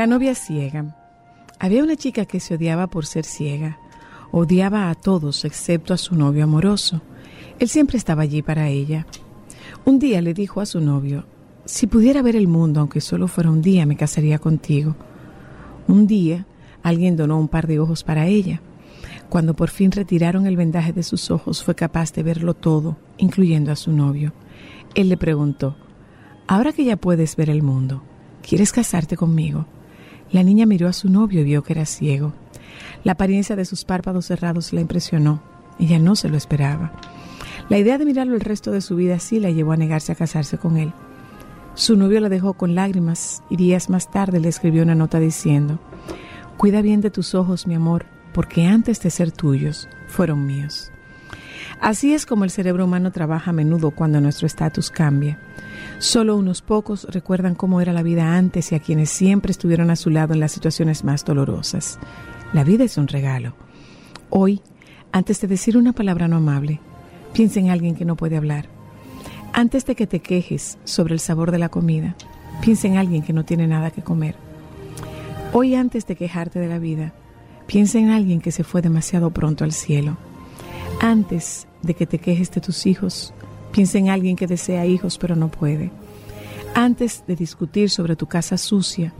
La novia ciega. Había una chica que se odiaba por ser ciega. Odiaba a todos excepto a su novio amoroso. Él siempre estaba allí para ella. Un día le dijo a su novio, si pudiera ver el mundo, aunque solo fuera un día, me casaría contigo. Un día, alguien donó un par de ojos para ella. Cuando por fin retiraron el vendaje de sus ojos, fue capaz de verlo todo, incluyendo a su novio. Él le preguntó, ahora que ya puedes ver el mundo, ¿quieres casarte conmigo? La niña miró a su novio y vio que era ciego. La apariencia de sus párpados cerrados la impresionó. Ella no se lo esperaba. La idea de mirarlo el resto de su vida así la llevó a negarse a casarse con él. Su novio la dejó con lágrimas y días más tarde le escribió una nota diciendo, Cuida bien de tus ojos, mi amor, porque antes de ser tuyos, fueron míos. Así es como el cerebro humano trabaja a menudo cuando nuestro estatus cambia. Solo unos pocos recuerdan cómo era la vida antes y a quienes siempre estuvieron a su lado en las situaciones más dolorosas. La vida es un regalo. Hoy, antes de decir una palabra no amable, piensa en alguien que no puede hablar. Antes de que te quejes sobre el sabor de la comida, piensa en alguien que no tiene nada que comer. Hoy, antes de quejarte de la vida, piensa en alguien que se fue demasiado pronto al cielo. Antes de que te quejes de tus hijos, piensa en alguien que desea hijos pero no puede. Antes de discutir sobre tu casa sucia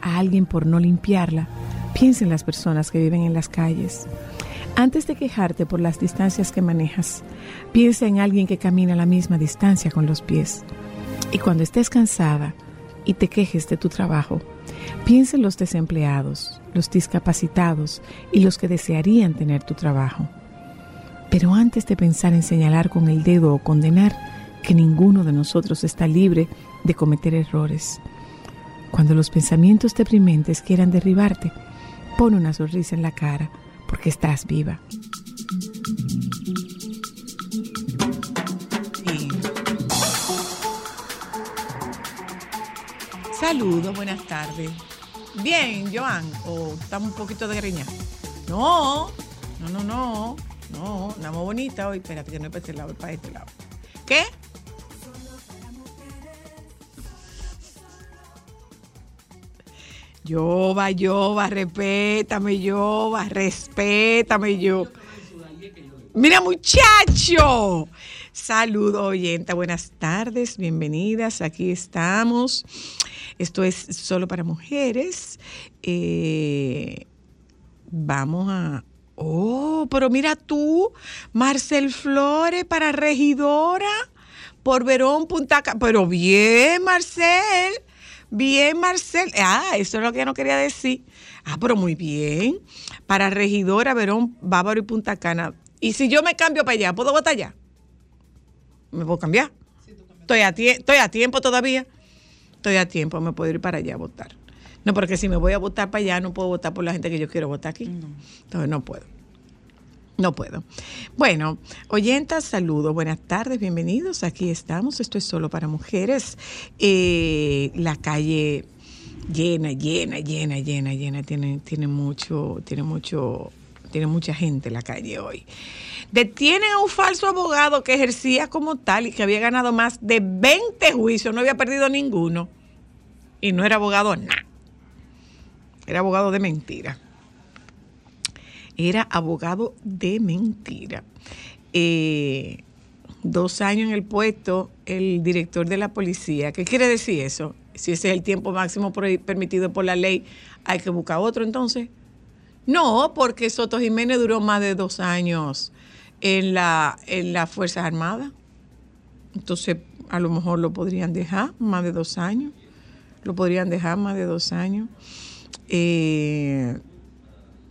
a alguien por no limpiarla, piensa en las personas que viven en las calles. Antes de quejarte por las distancias que manejas, piensa en alguien que camina la misma distancia con los pies. Y cuando estés cansada y te quejes de tu trabajo, piensa en los desempleados, los discapacitados y los que desearían tener tu trabajo. Pero antes de pensar en señalar con el dedo o condenar, que ninguno de nosotros está libre de cometer errores. Cuando los pensamientos deprimentes quieran derribarte, pon una sonrisa en la cara, porque estás viva. Saludos, buenas tardes. Bien, Joan, o estamos un poquito de greña. No, no, no, no, no, una muy bonita hoy. Espérate, que no es para este lado, es para este lado. ¿Qué? Yoba, Yoba, respétame, Yoba, respétame, yo. Mira, muchacho. Saludos, oyenta. Buenas tardes, bienvenidas. Aquí estamos. Esto es solo para mujeres. Eh, vamos a. Oh, pero mira tú, Marcel Flores para regidora por Verón Punta Cana. Pero bien, Marcel. Bien, Marcel. Ah, eso es lo que yo no quería decir. Ah, pero muy bien. Para regidora Verón, Bávaro y Punta Cana. Y si yo me cambio para allá, ¿puedo votar allá? ¿Me puedo cambiar? Estoy a, estoy a tiempo todavía. Estoy a tiempo, me puedo ir para allá a votar. No, porque si me voy a votar para allá, no puedo votar por la gente que yo quiero votar aquí. Entonces no puedo. No puedo. Bueno, oyentas, saludos, buenas tardes, bienvenidos. Aquí estamos. Esto es solo para mujeres. Eh, la calle llena, llena, llena, llena, llena. Tiene, tiene mucho, tiene mucho, tiene mucha gente la calle hoy. Detienen a un falso abogado que ejercía como tal y que había ganado más de 20 juicios, no había perdido ninguno. Y no era abogado nada. Era abogado de mentira era abogado de mentira. Eh, dos años en el puesto, el director de la policía. ¿Qué quiere decir eso? Si ese es el tiempo máximo permitido por la ley, hay que buscar otro entonces. No, porque Soto Jiménez duró más de dos años en, la, en las Fuerzas Armadas. Entonces, a lo mejor lo podrían dejar más de dos años. Lo podrían dejar más de dos años. Eh,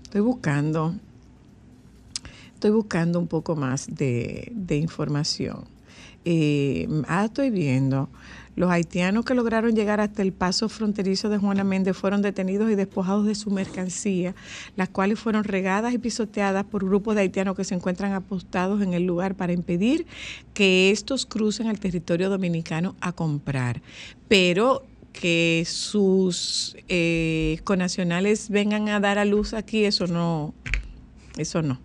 Estoy buscando, estoy buscando un poco más de, información. Eh, ah, estoy viendo. Los haitianos que lograron llegar hasta el paso fronterizo de Juana Méndez fueron detenidos y despojados de su mercancía, las cuales fueron regadas y pisoteadas por grupos de haitianos que se encuentran apostados en el lugar para impedir que estos crucen al territorio dominicano a comprar. Pero que sus eh, conacionales vengan a dar a luz aquí, eso no, eso no.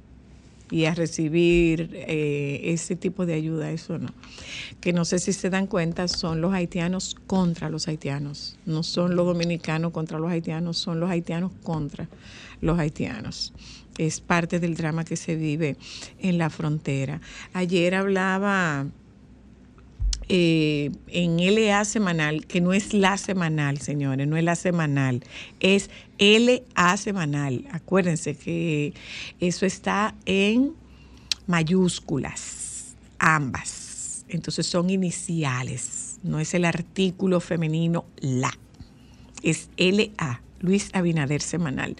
Y a recibir eh, ese tipo de ayuda, eso no. Que no sé si se dan cuenta, son los haitianos contra los haitianos. No son los dominicanos contra los haitianos, son los haitianos contra los haitianos es parte del drama que se vive en la frontera. Ayer hablaba eh, en LA semanal, que no es la semanal, señores, no es la semanal, es LA semanal. Acuérdense que eso está en mayúsculas, ambas. Entonces son iniciales, no es el artículo femenino la, es LA, Luis Abinader semanal.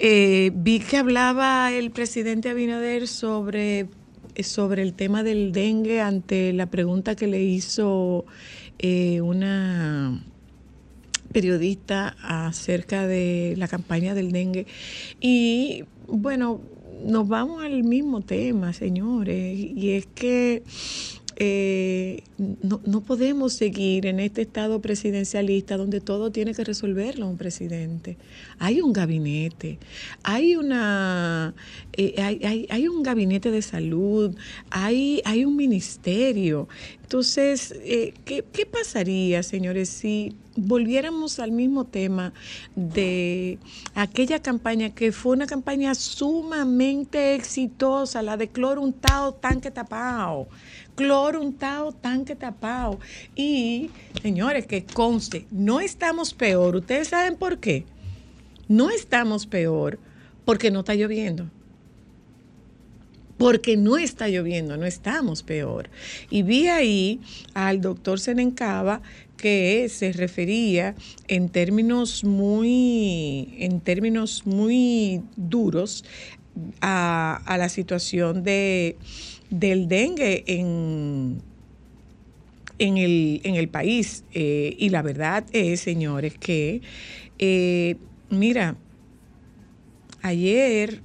Eh, vi que hablaba el presidente Abinader sobre sobre el tema del dengue ante la pregunta que le hizo eh, una periodista acerca de la campaña del dengue. Y bueno, nos vamos al mismo tema, señores, y es que eh, no, no, podemos seguir en este estado presidencialista donde todo tiene que resolverlo un presidente. Hay un gabinete, hay una eh, hay, hay, hay, un gabinete de salud, hay, hay un ministerio. Entonces, eh, ¿qué, ¿qué pasaría, señores, si volviéramos al mismo tema de aquella campaña que fue una campaña sumamente exitosa, la de cloro untado, tanque tapado? cloro untado, tanque tapado. Y, señores, que conste, no estamos peor. ¿Ustedes saben por qué? No estamos peor porque no está lloviendo. Porque no está lloviendo, no estamos peor. Y vi ahí al doctor Senencaba que se refería en términos muy, en términos muy duros a, a la situación de del dengue en, en, el, en el país. Eh, y la verdad es, señores, que, eh, mira, ayer,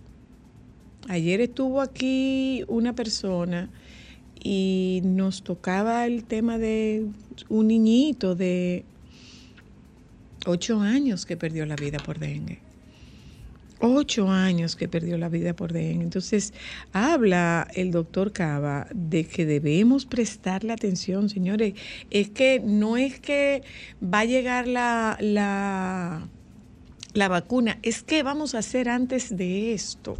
ayer estuvo aquí una persona y nos tocaba el tema de un niñito de ocho años que perdió la vida por dengue ocho años que perdió la vida por dengue. Entonces, habla el doctor Cava de que debemos prestarle atención, señores. Es que no es que va a llegar la, la, la vacuna, es que vamos a hacer antes de esto.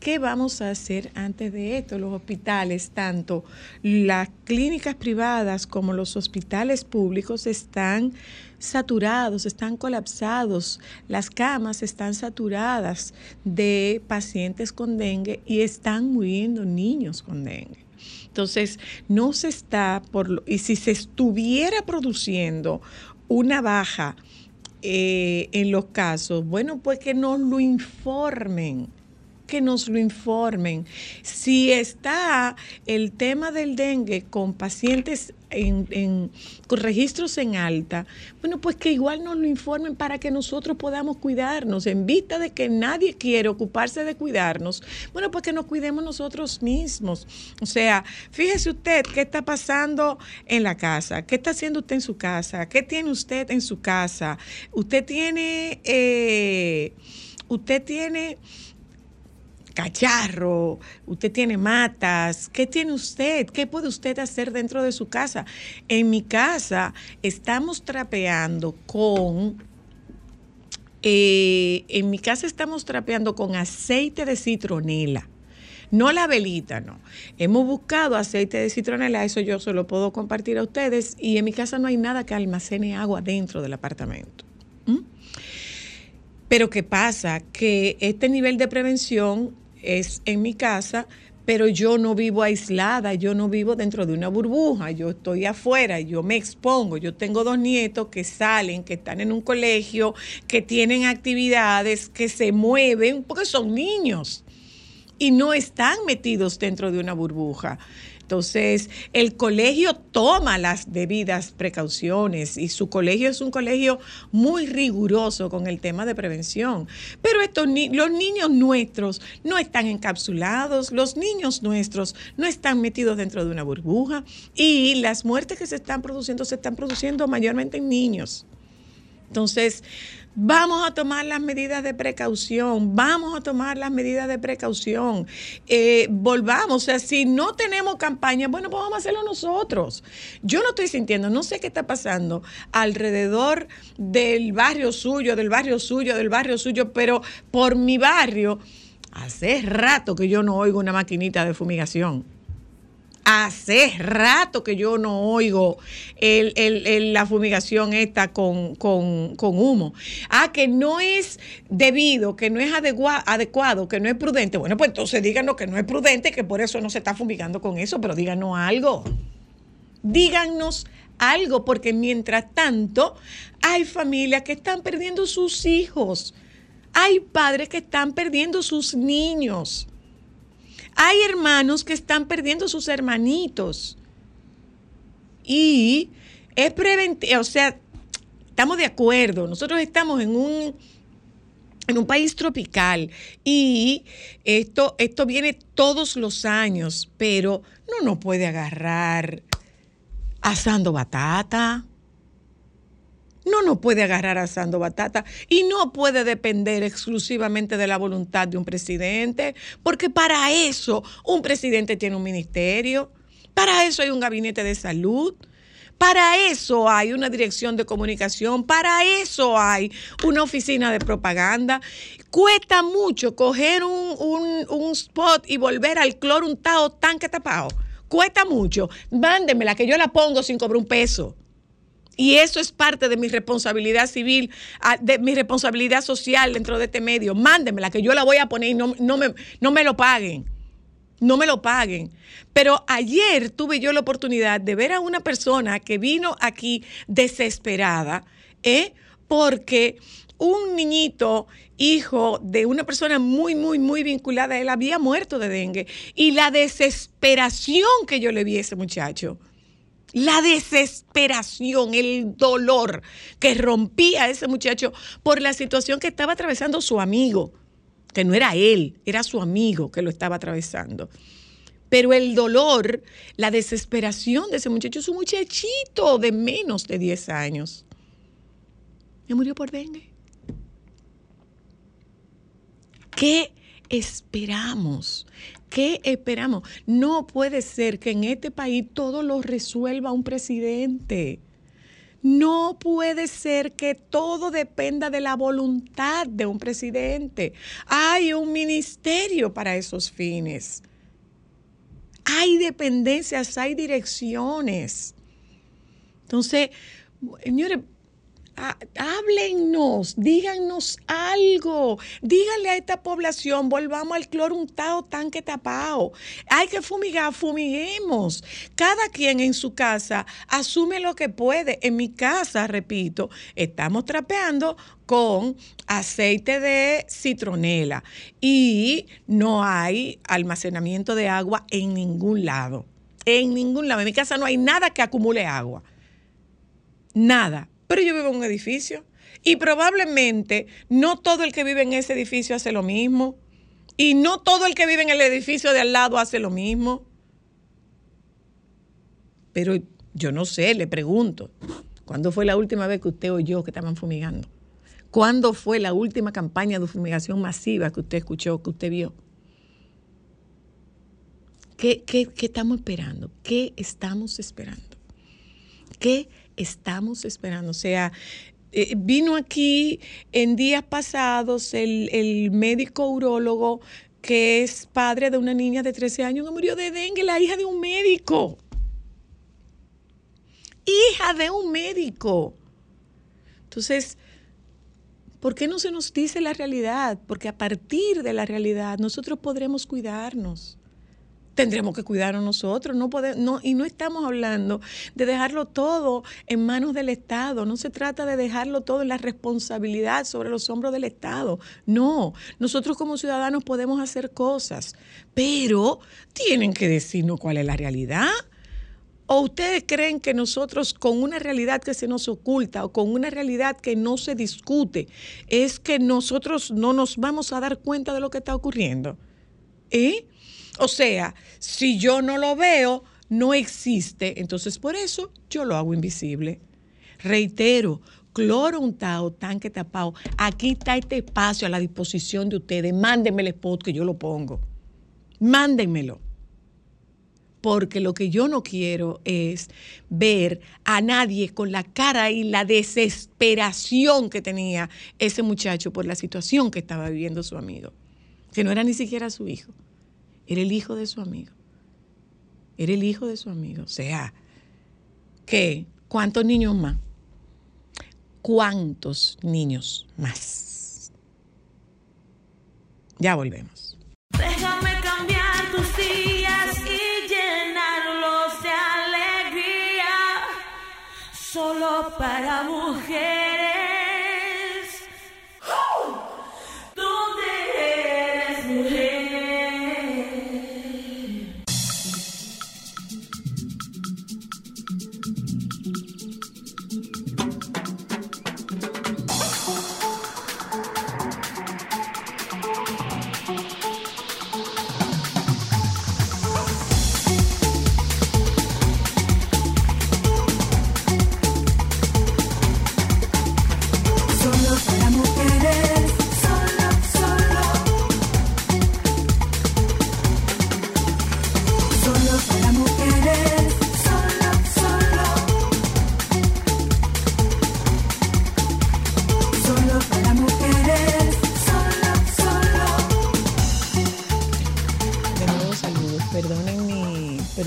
¿Qué vamos a hacer antes de esto? Los hospitales, tanto las clínicas privadas como los hospitales públicos están saturados, están colapsados, las camas están saturadas de pacientes con dengue y están muriendo niños con dengue. Entonces, no se está por y si se estuviera produciendo una baja eh, en los casos, bueno, pues que nos lo informen que nos lo informen. Si está el tema del dengue con pacientes en, en- con registros en alta, bueno, pues que igual nos lo informen para que nosotros podamos cuidarnos. En vista de que nadie quiere ocuparse de cuidarnos, bueno, pues que nos cuidemos nosotros mismos. O sea, fíjese usted qué está pasando en la casa, qué está haciendo usted en su casa, qué tiene usted en su casa. Usted tiene, eh, usted tiene cacharro, usted tiene matas, ¿qué tiene usted? ¿Qué puede usted hacer dentro de su casa? En mi casa estamos trapeando con, eh, en mi casa estamos trapeando con aceite de citronela. No la velita, no. Hemos buscado aceite de citronela, eso yo se lo puedo compartir a ustedes y en mi casa no hay nada que almacene agua dentro del apartamento. Pero ¿qué pasa? Que este nivel de prevención es en mi casa, pero yo no vivo aislada, yo no vivo dentro de una burbuja, yo estoy afuera, yo me expongo, yo tengo dos nietos que salen, que están en un colegio, que tienen actividades, que se mueven, porque son niños y no están metidos dentro de una burbuja. Entonces, el colegio toma las debidas precauciones y su colegio es un colegio muy riguroso con el tema de prevención. Pero estos ni- los niños nuestros no están encapsulados, los niños nuestros no están metidos dentro de una burbuja y las muertes que se están produciendo se están produciendo mayormente en niños. Entonces, vamos a tomar las medidas de precaución, vamos a tomar las medidas de precaución. Eh, volvamos, o sea, si no tenemos campaña, bueno, pues vamos a hacerlo nosotros. Yo no estoy sintiendo, no sé qué está pasando alrededor del barrio suyo, del barrio suyo, del barrio suyo, pero por mi barrio, hace rato que yo no oigo una maquinita de fumigación. Hace rato que yo no oigo el- el- el- la fumigación esta con, con- con humo. Ah, que no es debido, que no es adegua- adecuado, que no es prudente. Bueno, pues entonces díganos que no es prudente, que por eso no se está fumigando con eso, pero díganos algo. Díganos algo, porque mientras tanto hay familias que están perdiendo sus hijos. Hay padres que están perdiendo sus niños. Hay hermanos que están perdiendo sus hermanitos. Y es preventivo, o sea, estamos de acuerdo, nosotros estamos en un, en un país tropical y esto, esto viene todos los años, pero no nos puede agarrar asando batata. No nos puede agarrar asando batata y no puede depender exclusivamente de la voluntad de un presidente, porque para eso un presidente tiene un ministerio, para eso hay un gabinete de salud, para eso hay una dirección de comunicación, para eso hay una oficina de propaganda. Cuesta mucho coger un, un- un spot y volver al cloro untado tanque tapado. Cuesta mucho. Mándemela, que yo la pongo sin cobrar un peso. Y eso es parte de mi responsabilidad civil, ah, de mi responsabilidad social dentro de este medio. Mándemela, que yo la voy a poner y no, no, me, no me lo paguen. No me lo paguen. Pero ayer tuve yo la oportunidad de ver a una persona que vino aquí desesperada, ¿eh? porque un niñito, hijo de una persona muy, muy, muy vinculada él, había muerto de dengue. Y la desesperación que yo le vi a ese muchacho la desesperación, el dolor que rompía ese muchacho por la situación que estaba atravesando su amigo, que no era él, era su amigo que lo estaba atravesando. Pero el dolor, la desesperación de ese muchacho es un muchachito de menos de 10 años. Y murió por dengue. ¿Qué esperamos? ¿Qué esperamos? No puede ser que en este país todo lo resuelva un presidente. No puede ser que todo dependa de la voluntad de un presidente. Hay un ministerio para esos fines. Hay dependencias, hay direcciones. Entonces, señores, háblennos, díganos algo, díganle a esta población, volvamos al cloro untado tanque tapado. Hay que fumigar, fumiguemos. Cada quien en su casa asume lo que puede. En mi casa, repito, estamos trapeando con aceite de citronela y no hay almacenamiento de agua en ningún lado. En ningún lado. En mi casa no hay nada que acumule agua. Nada. Pero yo vivo en un edificio y probablemente no todo el que vive en ese edificio hace lo mismo. Y no todo el que vive en el edificio de al lado hace lo mismo. Pero yo no sé, le pregunto, ¿cuándo fue la última vez que usted oyó que estaban fumigando? ¿Cuándo fue la última campaña de fumigación masiva que usted escuchó, que usted vio? ¿Qué, qué, qué estamos esperando? ¿Qué estamos esperando? ¿Qué estamos esperando? O sea, eh, vino aquí en días pasados el, el médico urólogo que es padre de una niña de 13 años que murió de dengue, la hija de un médico. Hija de un médico. Entonces, ¿por qué no se nos dice la realidad? Porque a partir de la realidad nosotros podremos cuidarnos tendremos que cuidarnos nosotros. No pode- no, y no estamos hablando de dejarlo todo en manos del Estado. No se trata de dejarlo todo en la responsabilidad sobre los hombros del Estado. No, nosotros como ciudadanos podemos hacer cosas, pero tienen que decirnos cuál es la realidad. ¿O ustedes creen que nosotros con una realidad que se nos oculta o con una realidad que no se discute, es que nosotros no nos vamos a dar cuenta de lo que está ocurriendo? ¿Eh? O sea, si yo no lo veo, no existe. Entonces, por eso yo lo hago invisible. Reitero, cloro untado, tanque tapado. Aquí está este espacio a la disposición de ustedes. Mándenme el spot que yo lo pongo. Mándenmelo. Porque lo que yo no quiero es ver a nadie con la cara y la desesperación que tenía ese muchacho por la situación que estaba viviendo su amigo. Que no era ni siquiera su hijo. Era el hijo de su amigo. Era el hijo de su amigo. O sea, ¿qué? ¿Cuántos niños más? ¿Cuántos niños más? Ya volvemos. Déjame cambiar tus días y llenarlos de alegría. Solo para mujeres.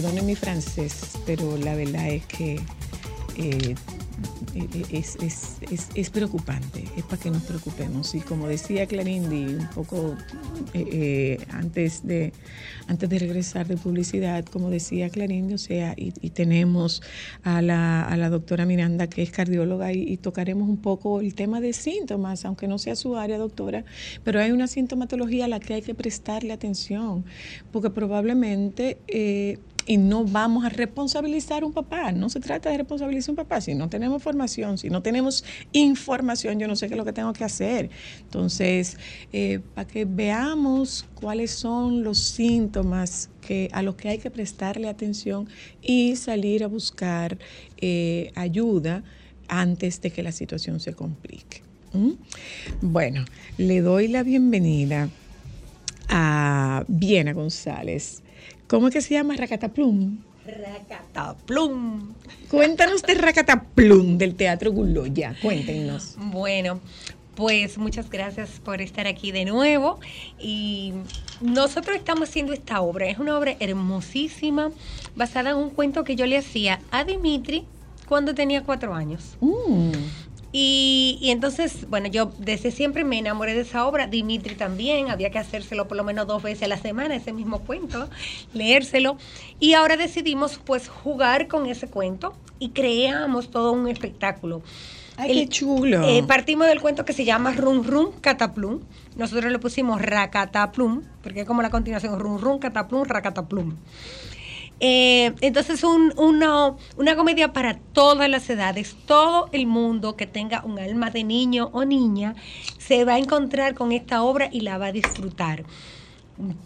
Mi, perdonen mi francés, pero la verdad es que eh, eh, es, preocupante. Es para que nos preocupemos. Y como decía Clarindi un poco eh, antes, de, antes de regresar de publicidad, como decía Clarindi, o sea, y, tenemos a la, a la doctora Miranda, que es cardióloga, y, tocaremos un poco el tema de síntomas, aunque no sea su área, doctora, pero hay una sintomatología a la que hay que prestarle atención, porque probablemente... y no vamos a responsabilizar a un papá. No se trata de responsabilizar a un papá. Si no tenemos formación, si no tenemos información, yo no sé qué es lo que tengo que hacer. Entonces, eh, para que veamos cuáles son los síntomas que, a los que hay que prestarle atención y salir a buscar eh, ayuda antes de que la situación se complique. ¿Mm? Bueno, le doy la bienvenida a Viena González. ¿Cómo es que se llama? Racataplum. Racataplum. Cuéntanos de Racataplum del Teatro Guloya. Cuéntenos. Bueno, pues muchas gracias por estar aquí de nuevo. Y nosotros estamos haciendo esta obra. Es una obra hermosísima, basada en un cuento que yo le hacía a Dimitri cuando tenía cuatro años. Mm, Y, y entonces, bueno, yo desde siempre me enamoré de esa obra, Dimitri también, había que hacérselo por lo menos dos veces a la semana, ese mismo cuento, leérselo. Y ahora decidimos pues jugar con ese cuento y creamos todo un espectáculo. Ay, qué chulo. eh, partimos del cuento que se llama Rum Rum Cataplum. Nosotros le pusimos Racataplum, porque es como la continuación, Rum Rum Cataplum, Racataplum. Eh, entonces, un- una, una comedia para todas las edades. Todo el mundo que tenga un alma de niño o niña se va a encontrar con esta obra y la va a disfrutar.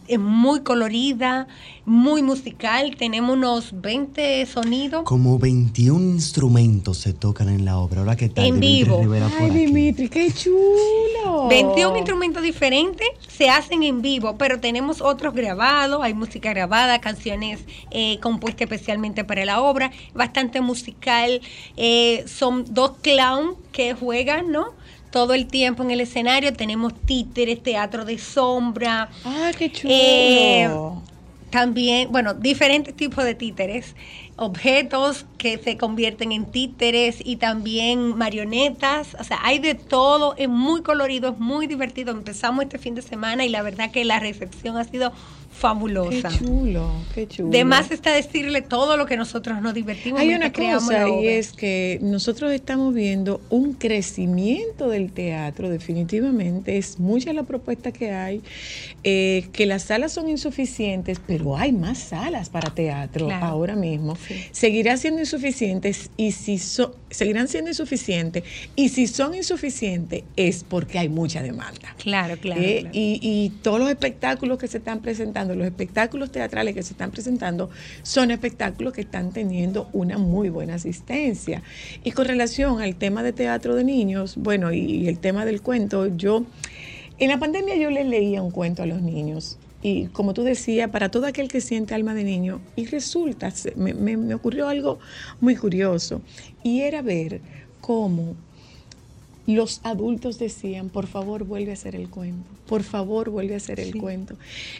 Es muy colorida, muy musical. Tenemos unos 20 sonidos. Como 21 instrumentos se tocan en la obra. Ahora qué tal, En Dimitri vivo. Rivera Ay, aquí? Dimitri, qué chulo. 21 instrumentos diferentes se hacen en vivo, pero tenemos otros grabados, hay música grabada, canciones eh, compuestas especialmente para la obra, bastante musical. eh, son dos clowns que juegan, ¿no? Todo el tiempo en el escenario, tenemos títeres, teatro de sombra, Ah, qué chulo. Eh, también, bueno, diferentes tipos de títeres, objetos que se convierten en títeres y también marionetas, o sea, hay de todo, es muy colorido, es muy divertido. Empezamos este fin de semana y la verdad que la recepción ha sido qué fabulosa. chulo, qué chulo. De más está decirle todo lo que nosotros nos divertimos. Hay una cosa y es que nosotros estamos viendo un crecimiento del teatro, definitivamente. Es mucha la propuesta que hay, eh, que las salas son insuficientes, pero hay más salas para teatro Claro. ahora mismo. Sí. Seguirá siendo insuficientes y si so- seguirán siendo insuficientes y si son insuficientes es porque hay mucha demanda. Claro, claro. Eh, claro. Y, y todos los espectáculos que se están presentando, los espectáculos teatrales que se están presentando, son espectáculos que están teniendo una muy buena asistencia. Y con relación al tema de teatro de niños, bueno, y, el tema del cuento, yo, en la pandemia yo les leía un cuento a los niños. Y como tú decías, para todo aquel que siente alma de niño, y resulta, me, me- me ocurrió algo muy curioso, y era ver cómo los adultos decían, por favor, vuelve a hacer el cuento. Por favor, vuelve a hacer el cuento.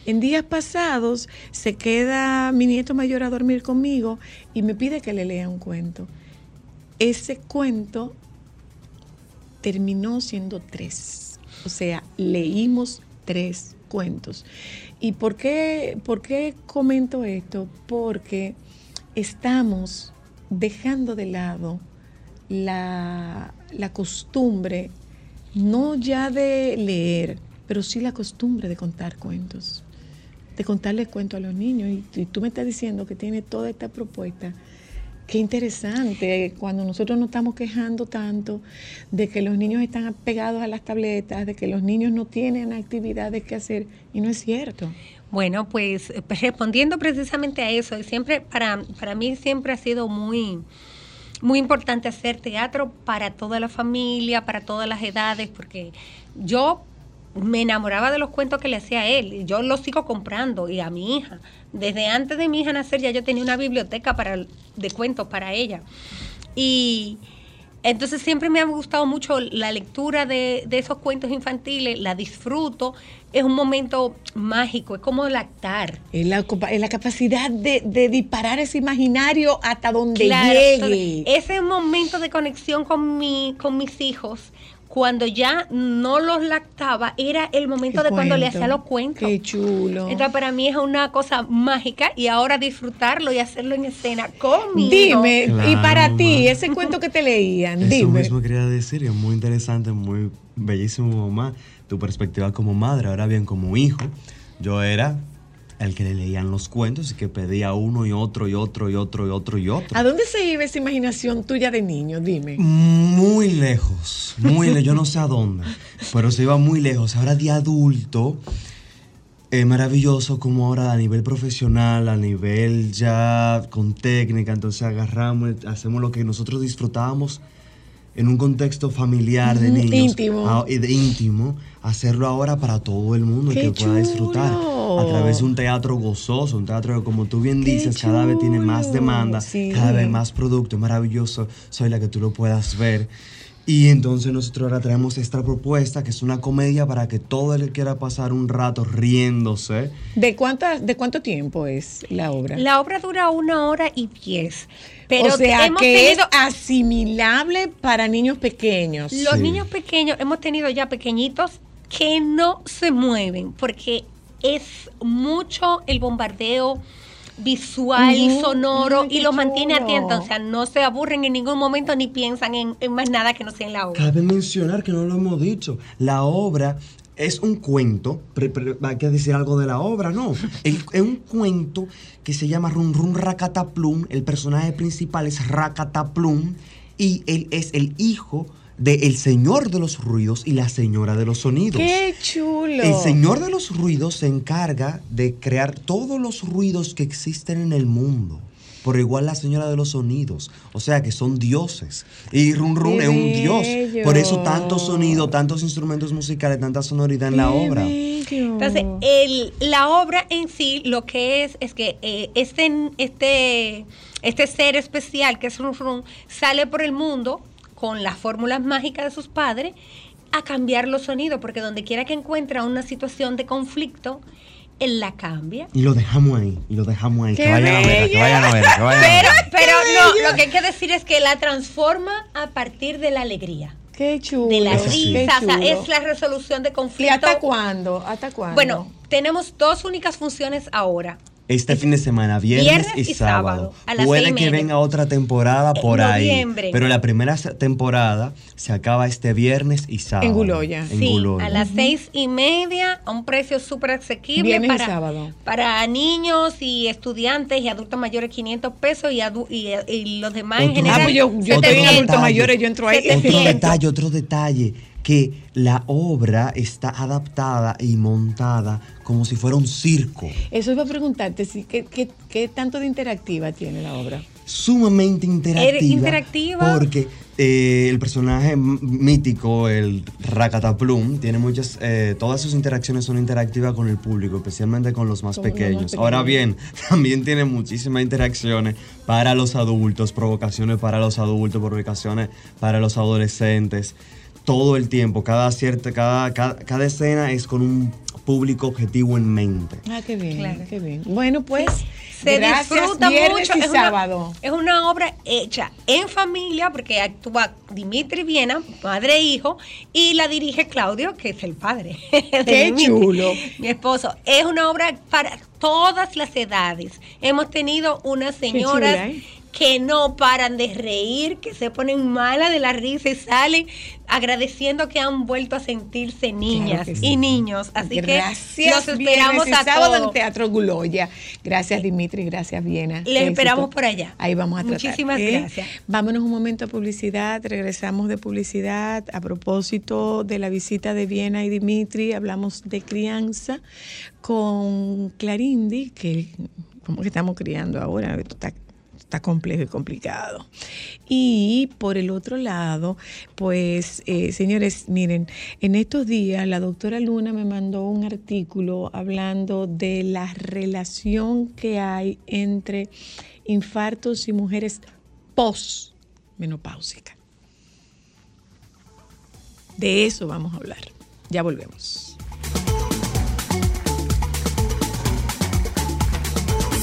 En días pasados se queda mi nieto mayor a dormir conmigo y me pide que le lea un cuento. Ese cuento terminó siendo tres. O sea, leímos tres cuentos. ¿Y por qué, por qué comento esto? Porque estamos dejando de lado la, la costumbre, no ya de leer, pero sí la costumbre de contar cuentos, de contarles cuentos a los niños. Y, y tú me estás diciendo que tiene toda esta propuesta. Qué interesante, cuando nosotros nos estamos quejando tanto de que los niños están pegados a las tabletas, de que los niños no tienen actividades que hacer, y no es cierto. Bueno, pues eh, respondiendo precisamente a eso, siempre para, para mí siempre ha sido muy, muy importante hacer teatro para toda la familia, para todas las edades, porque yo me enamoraba de los cuentos que le hacía a él, y yo los sigo comprando, y a mi hija. Desde antes de mi hija nacer ya yo tenía una biblioteca para, de cuentos para ella. Y entonces siempre me ha gustado mucho la lectura de, de esos cuentos infantiles, la disfruto, es un momento mágico, es como lactar. Es la, es la capacidad de, de disparar ese imaginario hasta donde Claro, llegue. ese momento de conexión con, mi, con mis hijos, cuando ya no los lactaba, era el momento de cuando le hacía los cuentos. Qué chulo. Entonces para mí es una cosa mágica y ahora disfrutarlo y hacerlo en escena conmigo. Dime, y para ti, ese cuento que te leían, Eso dime. mismo quería decir, es muy interesante, muy bellísimo, mamá, tu perspectiva como madre. Ahora bien, como hijo, yo era el que le leían los cuentos y que pedía uno y otro y otro y otro y otro y otro. ¿A dónde se iba esa imaginación tuya de niño? Dime. Muy lejos, muy lejos, yo no sé a dónde, pero se iba muy lejos. Ahora de adulto, es maravilloso como ahora a nivel profesional, a nivel ya con técnica, entonces agarramos, hacemos lo que nosotros disfrutábamos en un contexto familiar de niños. íntimo. ah, de íntimo, hacerlo ahora para todo el mundo y ¡Qué que pueda disfrutar chulo! a través de un teatro gozoso, un teatro que como tú bien ¡Qué dices, cada vez tiene más chulo! demanda, Sí. cada vez más producto, maravilloso, soy la que tú lo puedas ver. Y entonces nosotros ahora traemos esta propuesta, que es una comedia para que todo el que quiera pasar un rato riéndose. ¿De, cuánta, ¿De cuánto tiempo es la obra? La obra dura una hora y diez. Pero o sea, hemos que tenido, es asimilable para niños pequeños. los Sí. niños pequeños, hemos tenido ya pequeñitos que no se mueven porque es mucho el bombardeo visual, Ujú. sonoro Ay, qué y los mantiene atentos. O sea, no se aburren en ningún momento ni piensan en, en más nada que no sea en la obra. Cabe mencionar que no lo hemos dicho. La obra es un cuento. Pre- pre- hay que decir algo de la obra, ¿no? El- es un cuento que se llama Run Run Rakataplum. El personaje principal es Rakataplum. Y él es el hijo del señor de los ruidos y la señora de los sonidos. ¡Qué chulo! El señor de los ruidos se encarga de crear todos los ruidos que existen en el mundo. Por igual la señora de los sonidos. O sea que son dioses. Y Run Run Qué es un dios. bello. Por eso tanto sonido, tantos instrumentos musicales, tanta sonoridad en la obra. bello. Entonces, el- la obra en sí lo que es es que eh, este, este, este ser especial que es Run Run sale por el mundo con las fórmulas mágicas de sus padres a cambiar los sonidos, porque donde quiera que encuentra una situación de conflicto, él la cambia. Y lo dejamos ahí, y lo dejamos ahí. Qué que vayan a ver, que vayan a ver, que vayan a Pero, ver. pero no, lo que hay que decir es que la transforma a partir de la alegría, ¡Qué chulo! de la sí. Risa, o sea, es la resolución de ¿Y conflicto. hasta cuándo? ¿Hasta cuándo? Bueno, tenemos dos únicas funciones ahora. Este fin de semana, viernes, Viernes y, y sábado. sábado, a las Puede que venga otra temporada En por ahí. Pero la primera temporada se acaba este viernes y sábado. En Guloya. En sí, Guloya. a las seis y media, a un precio súper asequible Viernes y para, sábado. para niños y estudiantes y adultos mayores 500 pesos y, adu- y, y los demás en general. Ah, pues yo, yo estoy en 700. adultos mayores, yo entro ahí. Otro 700. detalle, otro detalle, que la obra está adaptada y montada como si fuera un circo. Eso iba a preguntarte, sí, ¿qué, qué, qué tanto de interactiva tiene la obra? Sumamente interactiva. interactiva. Porque eh, el personaje mítico, el Rakataplum, tiene muchas, eh, todas sus interacciones son interactivas con el público, especialmente con los más Con los más pequeños. Ahora bien, también tiene muchísimas interacciones para los adultos, provocaciones para los adultos, provocaciones para los adolescentes. Todo el tiempo, cada cierta, cada, cada, cada escena es con un público objetivo en mente. Ah, qué bien, Claro. qué bien. Bueno, pues, Se gracias, disfruta mucho. y es, una, sábado. es una obra hecha en familia porque actúa Dimitri Viena, padre e hijo, y la dirige Claudio, que es el padre. Qué chulo. Mi esposo. Es una obra para todas las edades. Hemos tenido unas señoras chula, ¿eh? Que no paran de reír, que se ponen malas de la risa y salen agradeciendo que han vuelto a sentirse niñas sí. y niños. Así gracias, que los esperamos a sábado todos. en Teatro Guloya. Gracias, Dimitri, gracias, Viena. Les Éxito. esperamos por allá. Ahí vamos a tratar. Muchísimas ¿eh? gracias. Vámonos un momento a publicidad, regresamos de publicidad. A propósito de la visita de Viena y Dimitri, hablamos de crianza con Clarindi, que como que estamos criando ahora, está, está complejo y complicado. Y por el otro lado, pues, eh, señores, miren, en estos días la doctora Luna me mandó un artículo hablando de la relación que hay entre infartos y mujeres post-menopáusicas. De eso vamos a hablar. Ya volvemos.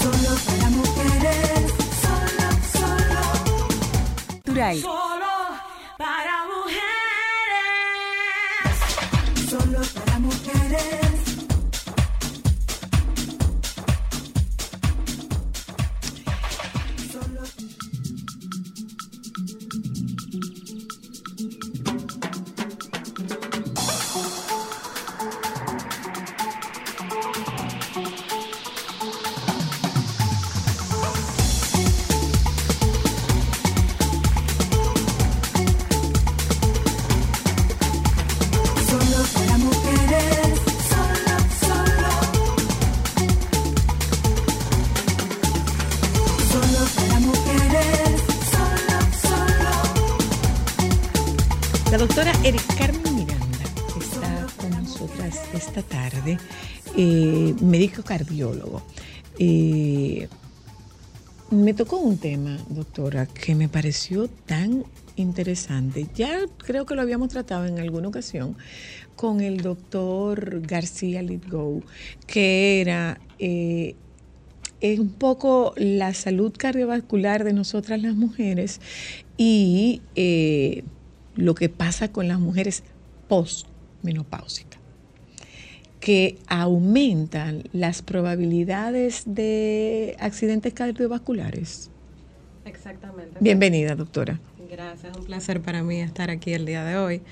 Solo solo. Cardiólogo. Eh, me tocó un tema, doctora, que me pareció tan interesante. Ya creo que lo habíamos tratado en alguna ocasión con el doctor García Litgo, que era eh, un poco la salud cardiovascular de nosotras las mujeres y eh, lo que pasa con las mujeres postmenopáusicas que aumentan las probabilidades de accidentes cardiovasculares. Exactamente. Bienvenida, doctora. Gracias, un placer para mí estar aquí el día de hoy.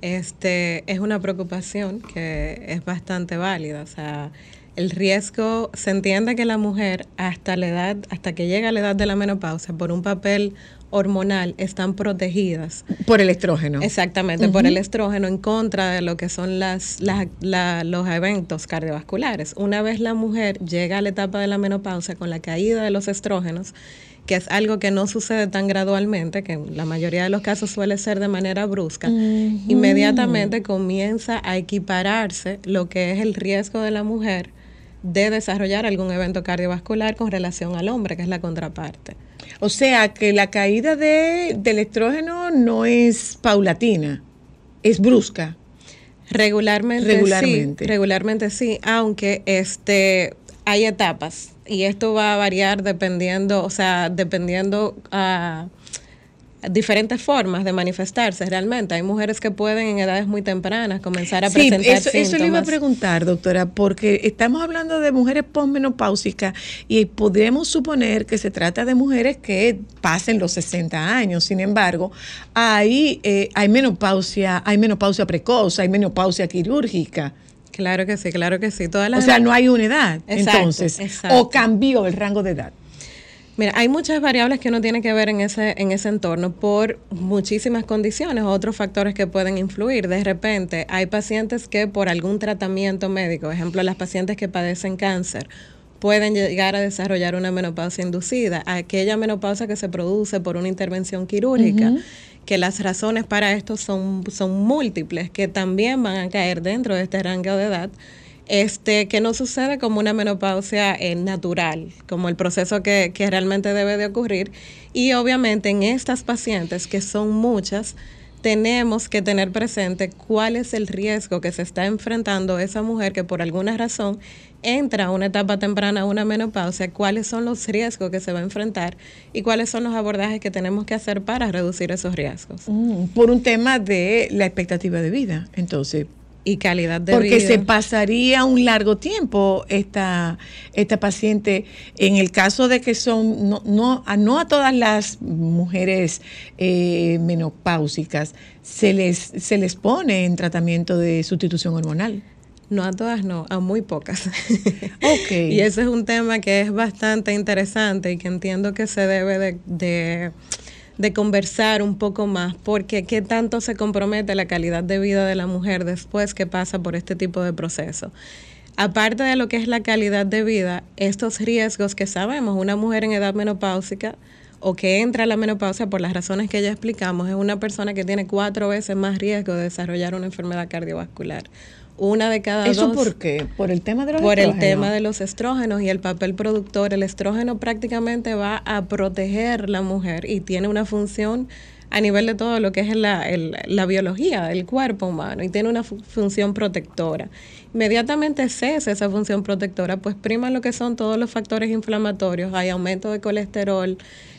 Este es una preocupación que es bastante válida, o sea, el riesgo se entiende que la mujer hasta la edad, hasta que llega a la edad de la menopausia, por un papel hormonal, están protegidas. Por el estrógeno. Exactamente, por el estrógeno en contra de lo que son las, las- la- los eventos cardiovasculares. Una vez la mujer llega a la etapa de la menopausia con la caída de los estrógenos, que es algo que no sucede tan gradualmente, que en la mayoría de los casos suele ser de manera brusca, inmediatamente comienza a equipararse lo que es el riesgo de la mujer de desarrollar algún evento cardiovascular con relación al hombre, que es la contraparte. O sea que la caída de, del estrógeno no es paulatina, es brusca. Regularmente, Regularmente. sí, regularmente sí, aunque este hay etapas y esto va a variar dependiendo, o sea, dependiendo a diferentes formas de manifestarse realmente. Hay mujeres que pueden en edades muy tempranas comenzar a Sí, presentar eso, eso le iba a preguntar, doctora, porque estamos hablando de mujeres posmenopáusicas y podríamos suponer que se trata de mujeres que pasen los 60 años. Sin embargo, hay, eh, hay menopausia, hay menopausia precoz, hay menopausia quirúrgica. Claro que sí, claro que sí. Todas O las sea, no hay una edad, Exacto, entonces, exacto. o cambió el rango de edad. Mira, hay muchas variables que uno tiene que ver en ese, en ese entorno por muchísimas condiciones o otros factores que pueden influir. De repente, hay pacientes que por algún tratamiento médico, ejemplo, las pacientes que padecen cáncer, pueden llegar a desarrollar una menopausia inducida, aquella menopausia que se produce por una intervención quirúrgica, que las razones para esto son, son múltiples, que también van a caer dentro de este rango de edad este, que no sucede como una menopausia eh, natural, como el proceso que, que realmente debe de ocurrir. Y obviamente en estas pacientes, que son muchas, tenemos que tener presente cuál es el riesgo que se está enfrentando esa mujer que por alguna razón entra a una etapa temprana una menopausia, cuáles son los riesgos que se va a enfrentar y cuáles son los abordajes que tenemos que hacer para reducir esos riesgos. Mm, por un tema de la expectativa de vida, entonces. Y calidad de Porque vida. se pasaría un largo tiempo esta, esta paciente, en el caso de que son, no, no, a, no a todas las mujeres eh, menopáusicas, se les, se les pone en tratamiento de sustitución hormonal. No a todas, no, a muy pocas. Ok. y ese es un tema que es bastante interesante y que entiendo que se debe de, de, de conversar un poco más, porque qué tanto se compromete la calidad de vida de la mujer después que pasa por este tipo de proceso. Aparte de lo que es la calidad de vida, estos riesgos que sabemos, una mujer en edad menopáusica o que entra a la menopausia por las razones que ya explicamos, es una persona que tiene cuatro veces más riesgo de desarrollar una enfermedad cardiovascular. Una de cada ¿Eso dos por qué? ¿Por el tema de los por el estrógenos? tema de los estrógenos y el papel productor. El estrógeno prácticamente va a proteger la mujer y tiene una función a nivel de todo lo que es la, el- la biología del cuerpo humano y tiene una fu- función protectora. Inmediatamente cesa esa función protectora, pues prima lo que son todos los factores inflamatorios, hay aumento de colesterol,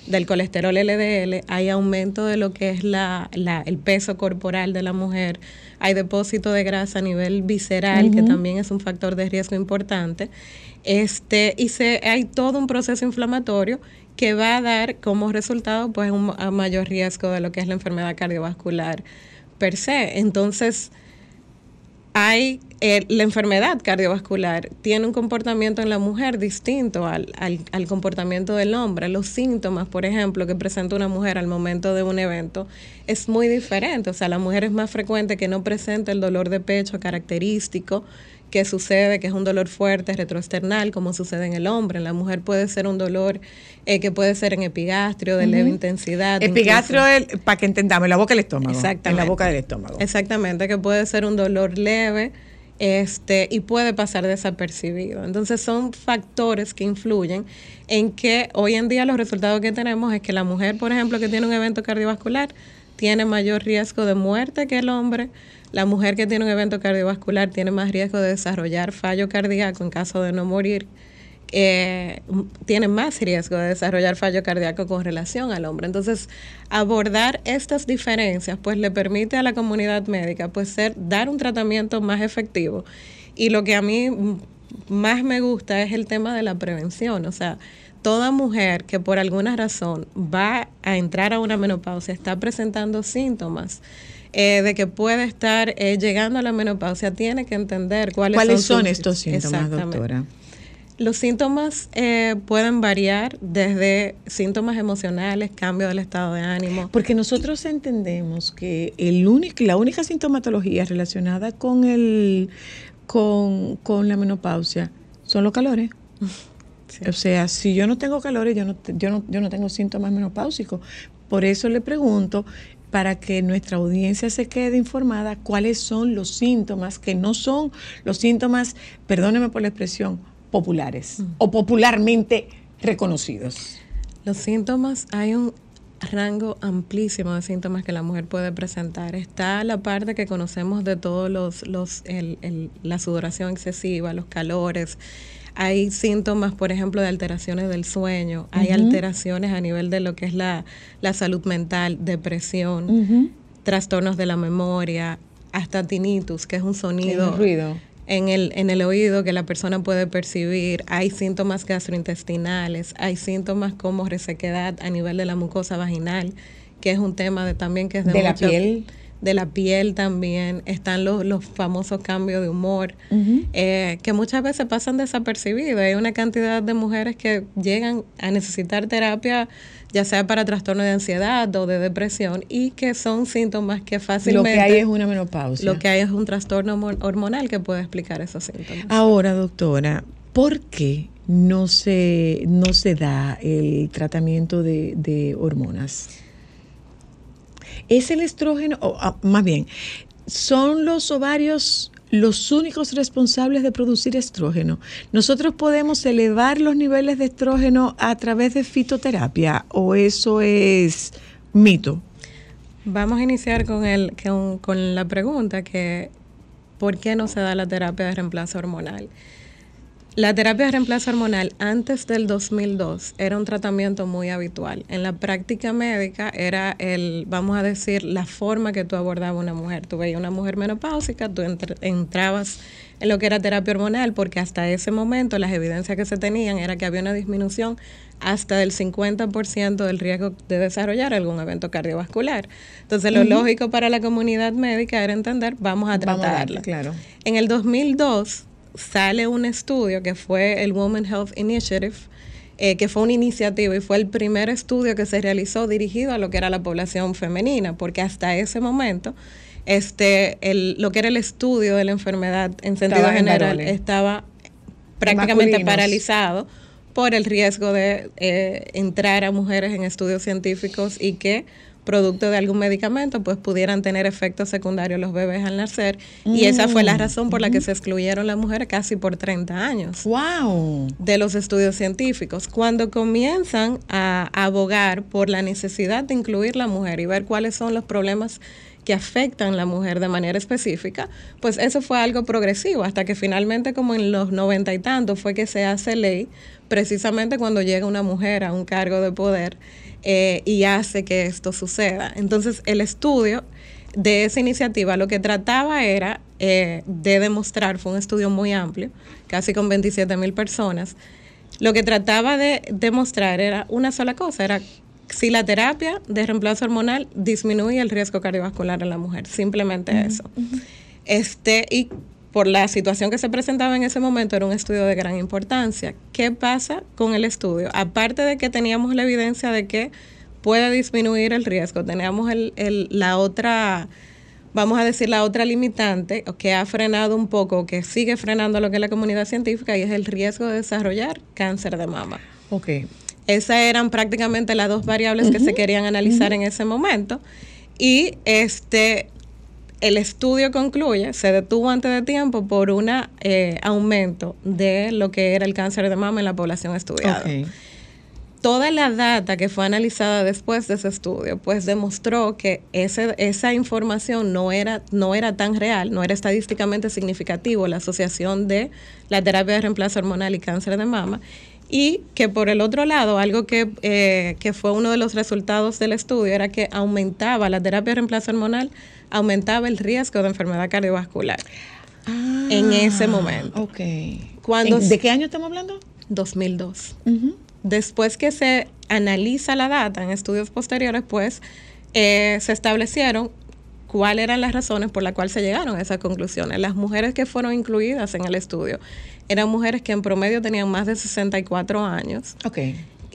del colesterol LDL, hay aumento de lo que es la, la- el peso corporal de la mujer, hay depósito de grasa a nivel visceral, que también es un factor de riesgo importante. Este, y se, hay todo un proceso inflamatorio que va a dar como resultado pues un a mayor riesgo de lo que es la enfermedad cardiovascular per se. Entonces, hay eh, la enfermedad cardiovascular tiene un comportamiento en la mujer distinto al, al, al comportamiento del hombre. Los síntomas, por ejemplo, que presenta una mujer al momento de un evento es muy diferente. O sea, la mujer es más frecuente que no presente el dolor de pecho característico que sucede, que es un dolor fuerte, retroesternal, como sucede en el hombre. En la mujer puede ser un dolor eh, que puede ser en epigastrio, de leve intensidad. Epigastrio, para que entendamos, en la boca del estómago. Exactamente. En la boca del estómago. Exactamente, que puede ser un dolor leve este, y puede pasar desapercibido. Entonces son factores que influyen en que hoy en día los resultados que tenemos es que la mujer, por ejemplo, que tiene un evento cardiovascular, tiene mayor riesgo de muerte que el hombre. La mujer que tiene un evento cardiovascular tiene más riesgo de desarrollar fallo cardíaco en caso de no morir. Eh, m- tiene más riesgo de desarrollar fallo cardíaco con relación al hombre. Entonces, abordar estas diferencias pues le permite a la comunidad médica pues ser dar un tratamiento más efectivo. Y lo que a mí más me gusta es el tema de la prevención, o sea, toda mujer que por alguna razón va a entrar a una menopausia está presentando síntomas eh, de que puede estar eh, llegando a la menopausia, tiene que entender cuáles, ¿Cuáles son sus- estos síntomas, doctora? Los síntomas eh, pueden variar desde síntomas emocionales, cambio del estado de ánimo. Porque nosotros entendemos que el único, la única sintomatología relacionada con el con, con la menopausia son los calores. O sea, si yo no tengo calores, yo no, yo no, yo no tengo síntomas menopáusicos. Por eso le pregunto, para que nuestra audiencia se quede informada, cuáles son los síntomas que no son los síntomas, perdóneme por la expresión, populares o popularmente reconocidos. Los síntomas, hay un rango amplísimo de síntomas que la mujer puede presentar. Está la parte que conocemos de todos los, los el- el- la sudoración excesiva, los calores. Hay síntomas, por ejemplo, de alteraciones del sueño. Hay alteraciones a nivel de lo que es la, la salud mental, depresión, trastornos de la memoria, hasta tinnitus, que es un sonido ruido. En el, en el oído que la persona puede percibir. Hay síntomas gastrointestinales, hay síntomas como resequedad a nivel de la mucosa vaginal, que es un tema de, también que es de, De la piel. De la piel también. Están los, los famosos cambios de humor, eh, que muchas veces pasan desapercibidos. Hay una cantidad de mujeres que llegan a necesitar terapia, ya sea para trastorno de ansiedad o de depresión, y que son síntomas que Lo fácilmente... que hay es una menopausia. Lo que hay es un trastorno hormo- hormonal que puede explicar esos síntomas. Ahora, doctora, ¿por qué no se, no se da el tratamiento de, de hormonas? ¿Es el estrógeno, o ah, más bien, son los ovarios los únicos responsables de producir estrógeno? ¿Nosotros podemos elevar los niveles de estrógeno a través de fitoterapia o eso es mito? Vamos a iniciar con, el, con, con la pregunta que ¿por qué no se da la terapia de reemplazo hormonal? La terapia de reemplazo hormonal antes del 2002 era un tratamiento muy habitual. En la práctica médica era el, vamos a decir, la forma que tú abordabas a una mujer. Tú veías una mujer menopáusica, tú entr- entrabas en lo que era terapia hormonal porque hasta ese momento las evidencias que se tenían era que había una disminución hasta del 50% del riesgo de desarrollar algún evento cardiovascular. Entonces, lo lógico para la comunidad médica era entender, vamos a Vamos a darle, tratarla. claro. En el 2002 sale un estudio que fue el Women Health Initiative, eh, que fue una iniciativa y fue el primer estudio que se realizó dirigido a lo que era la población femenina, porque hasta ese momento este, el, lo que era el estudio de la enfermedad en sentido Estaba general estaba prácticamente paralizado por el riesgo de eh, entrar a mujeres en estudios científicos y que producto de algún medicamento pues pudieran tener efectos secundarios los bebés al nacer y esa fue la razón por la que se excluyeron las mujeres casi por 30 años ¡Wow! de los estudios científicos. Cuando comienzan a abogar por la necesidad de incluir la mujer y ver cuáles son los problemas que afectan a la mujer de manera específica, pues eso fue algo progresivo, hasta que finalmente como en los noventa y tantos fue que se hace ley, precisamente cuando llega una mujer a un cargo de poder eh, y hace que esto suceda. Entonces el estudio de esa iniciativa lo que trataba era eh, de demostrar, fue un estudio muy amplio, casi con 27 mil personas, lo que trataba de demostrar era una sola cosa, era si la terapia de reemplazo hormonal disminuye el riesgo cardiovascular en la mujer, simplemente eso. Este, y por la situación que se presentaba en ese momento, era un estudio de gran importancia. ¿Qué pasa con el estudio? Aparte de que teníamos la evidencia de que puede disminuir el riesgo, teníamos el, el- la otra, vamos a decir, la otra limitante que ha frenado un poco, que sigue frenando lo que es la comunidad científica, y es el riesgo de desarrollar cáncer de mama. Ok. Esas eran prácticamente las dos variables que se querían analizar en ese momento. Y este el estudio concluye, se detuvo antes de tiempo por un aumento de lo que era el cáncer de mama en la población estudiada. Ok. toda la data que fue analizada después de ese estudio, pues demostró que ese, esa información no era, no era tan real, no era estadísticamente significativo la asociación de la terapia de reemplazo hormonal y cáncer de mama. Y que por el otro lado, algo que, eh, que fue uno de los resultados del estudio era que aumentaba la terapia de reemplazo hormonal, aumentaba el riesgo de enfermedad cardiovascular en ese momento. Ah, Ok. Cuando- ¿En- ¿De qué año estamos hablando? 2002. Después que se analiza la data en estudios posteriores, pues eh, se establecieron cuáles eran las razones por las cuales se llegaron a esas conclusiones. Las mujeres que fueron incluidas en el estudio eran mujeres que en promedio tenían más de 64 años, Ok.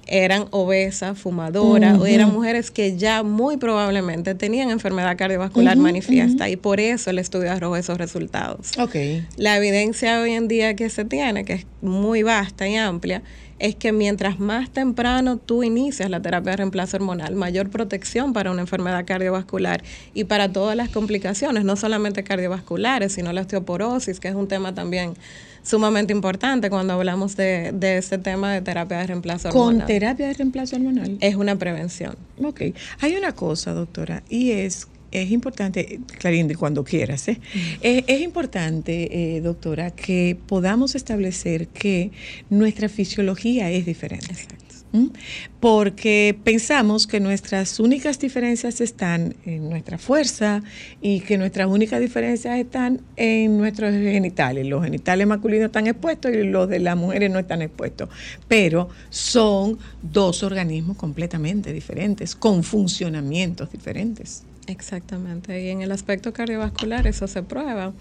eran obesas, fumadoras, o eran mujeres que ya muy probablemente tenían enfermedad cardiovascular manifiesta y por eso el estudio arrojó esos resultados. Ok. La evidencia hoy en día que se tiene, que es muy vasta y amplia, es que mientras más temprano tú inicias la terapia de reemplazo hormonal, mayor protección para una enfermedad cardiovascular y para todas las complicaciones, no solamente cardiovasculares, sino la osteoporosis, que es un tema también sumamente importante cuando hablamos de, de este tema de terapia de reemplazo Con hormonal. terapia de reemplazo hormonal. es una prevención. Ok. Hay una cosa, doctora, y es, es importante, Clarinde, cuando quieras, ¿eh? es, es importante, eh, doctora, que podamos establecer que nuestra fisiología es diferente. Porque pensamos que nuestras únicas diferencias están en nuestra fuerza y que nuestras únicas diferencias están en nuestros genitales. Los genitales masculinos están expuestos y los de las mujeres no están expuestos. Pero son dos organismos completamente diferentes, con funcionamientos diferentes. Exactamente, y en el aspecto cardiovascular eso se prueba,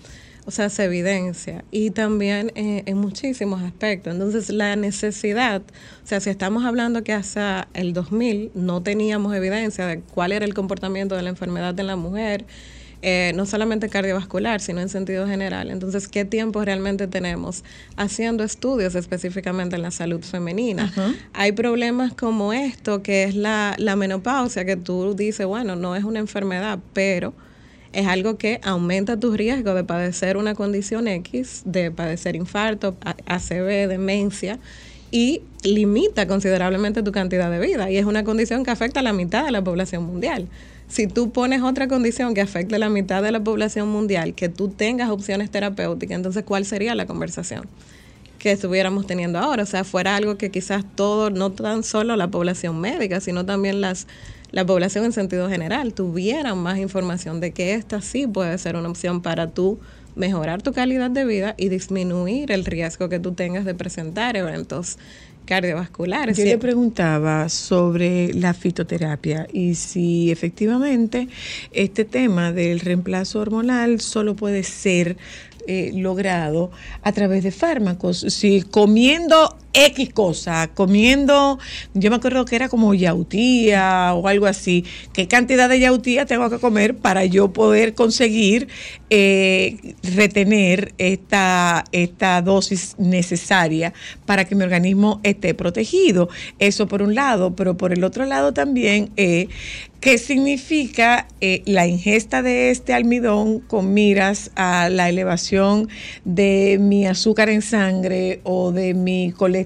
o sea, se evidencia, y también eh, en muchísimos aspectos. Entonces, la necesidad, o sea, si estamos hablando que hasta el 2000 no teníamos evidencia de cuál era el comportamiento de la enfermedad en la mujer, eh, no solamente cardiovascular, sino en sentido general. Entonces, ¿qué tiempo realmente tenemos haciendo estudios específicamente en la salud femenina? Hay problemas como esto, que es la, la menopausia, que tú dices, bueno, no es una enfermedad, pero es algo que aumenta tu riesgo de padecer una condición X, de padecer infarto, ACV, demencia, y limita considerablemente tu cantidad de vida. Y es una condición que afecta a la mitad de la población mundial. Si tú pones otra condición que afecte a la mitad de la población mundial, que tú tengas opciones terapéuticas, entonces ¿cuál sería la conversación? que estuviéramos teniendo ahora. O sea, fuera algo que quizás todo, no tan solo la población médica, sino también las la población en sentido general, tuvieran más información de que esta sí puede ser una opción para tú mejorar tu calidad de vida y disminuir el riesgo que tú tengas de presentar eventos cardiovasculares. Yo le preguntaba sobre la fitoterapia y si efectivamente este tema del reemplazo hormonal solo puede ser eh, logrado a través de fármacos. Si comiendo X cosa, comiendo, yo me acuerdo que era como yautía o algo así, ¿qué cantidad de yautía tengo que comer para yo poder conseguir eh, retener esta, esta dosis necesaria para que mi organismo esté protegido? Eso por un lado, pero por el otro lado también, eh, ¿qué significa eh, la ingesta de este almidón con miras a la elevación de mi azúcar en sangre o de mi colesterol?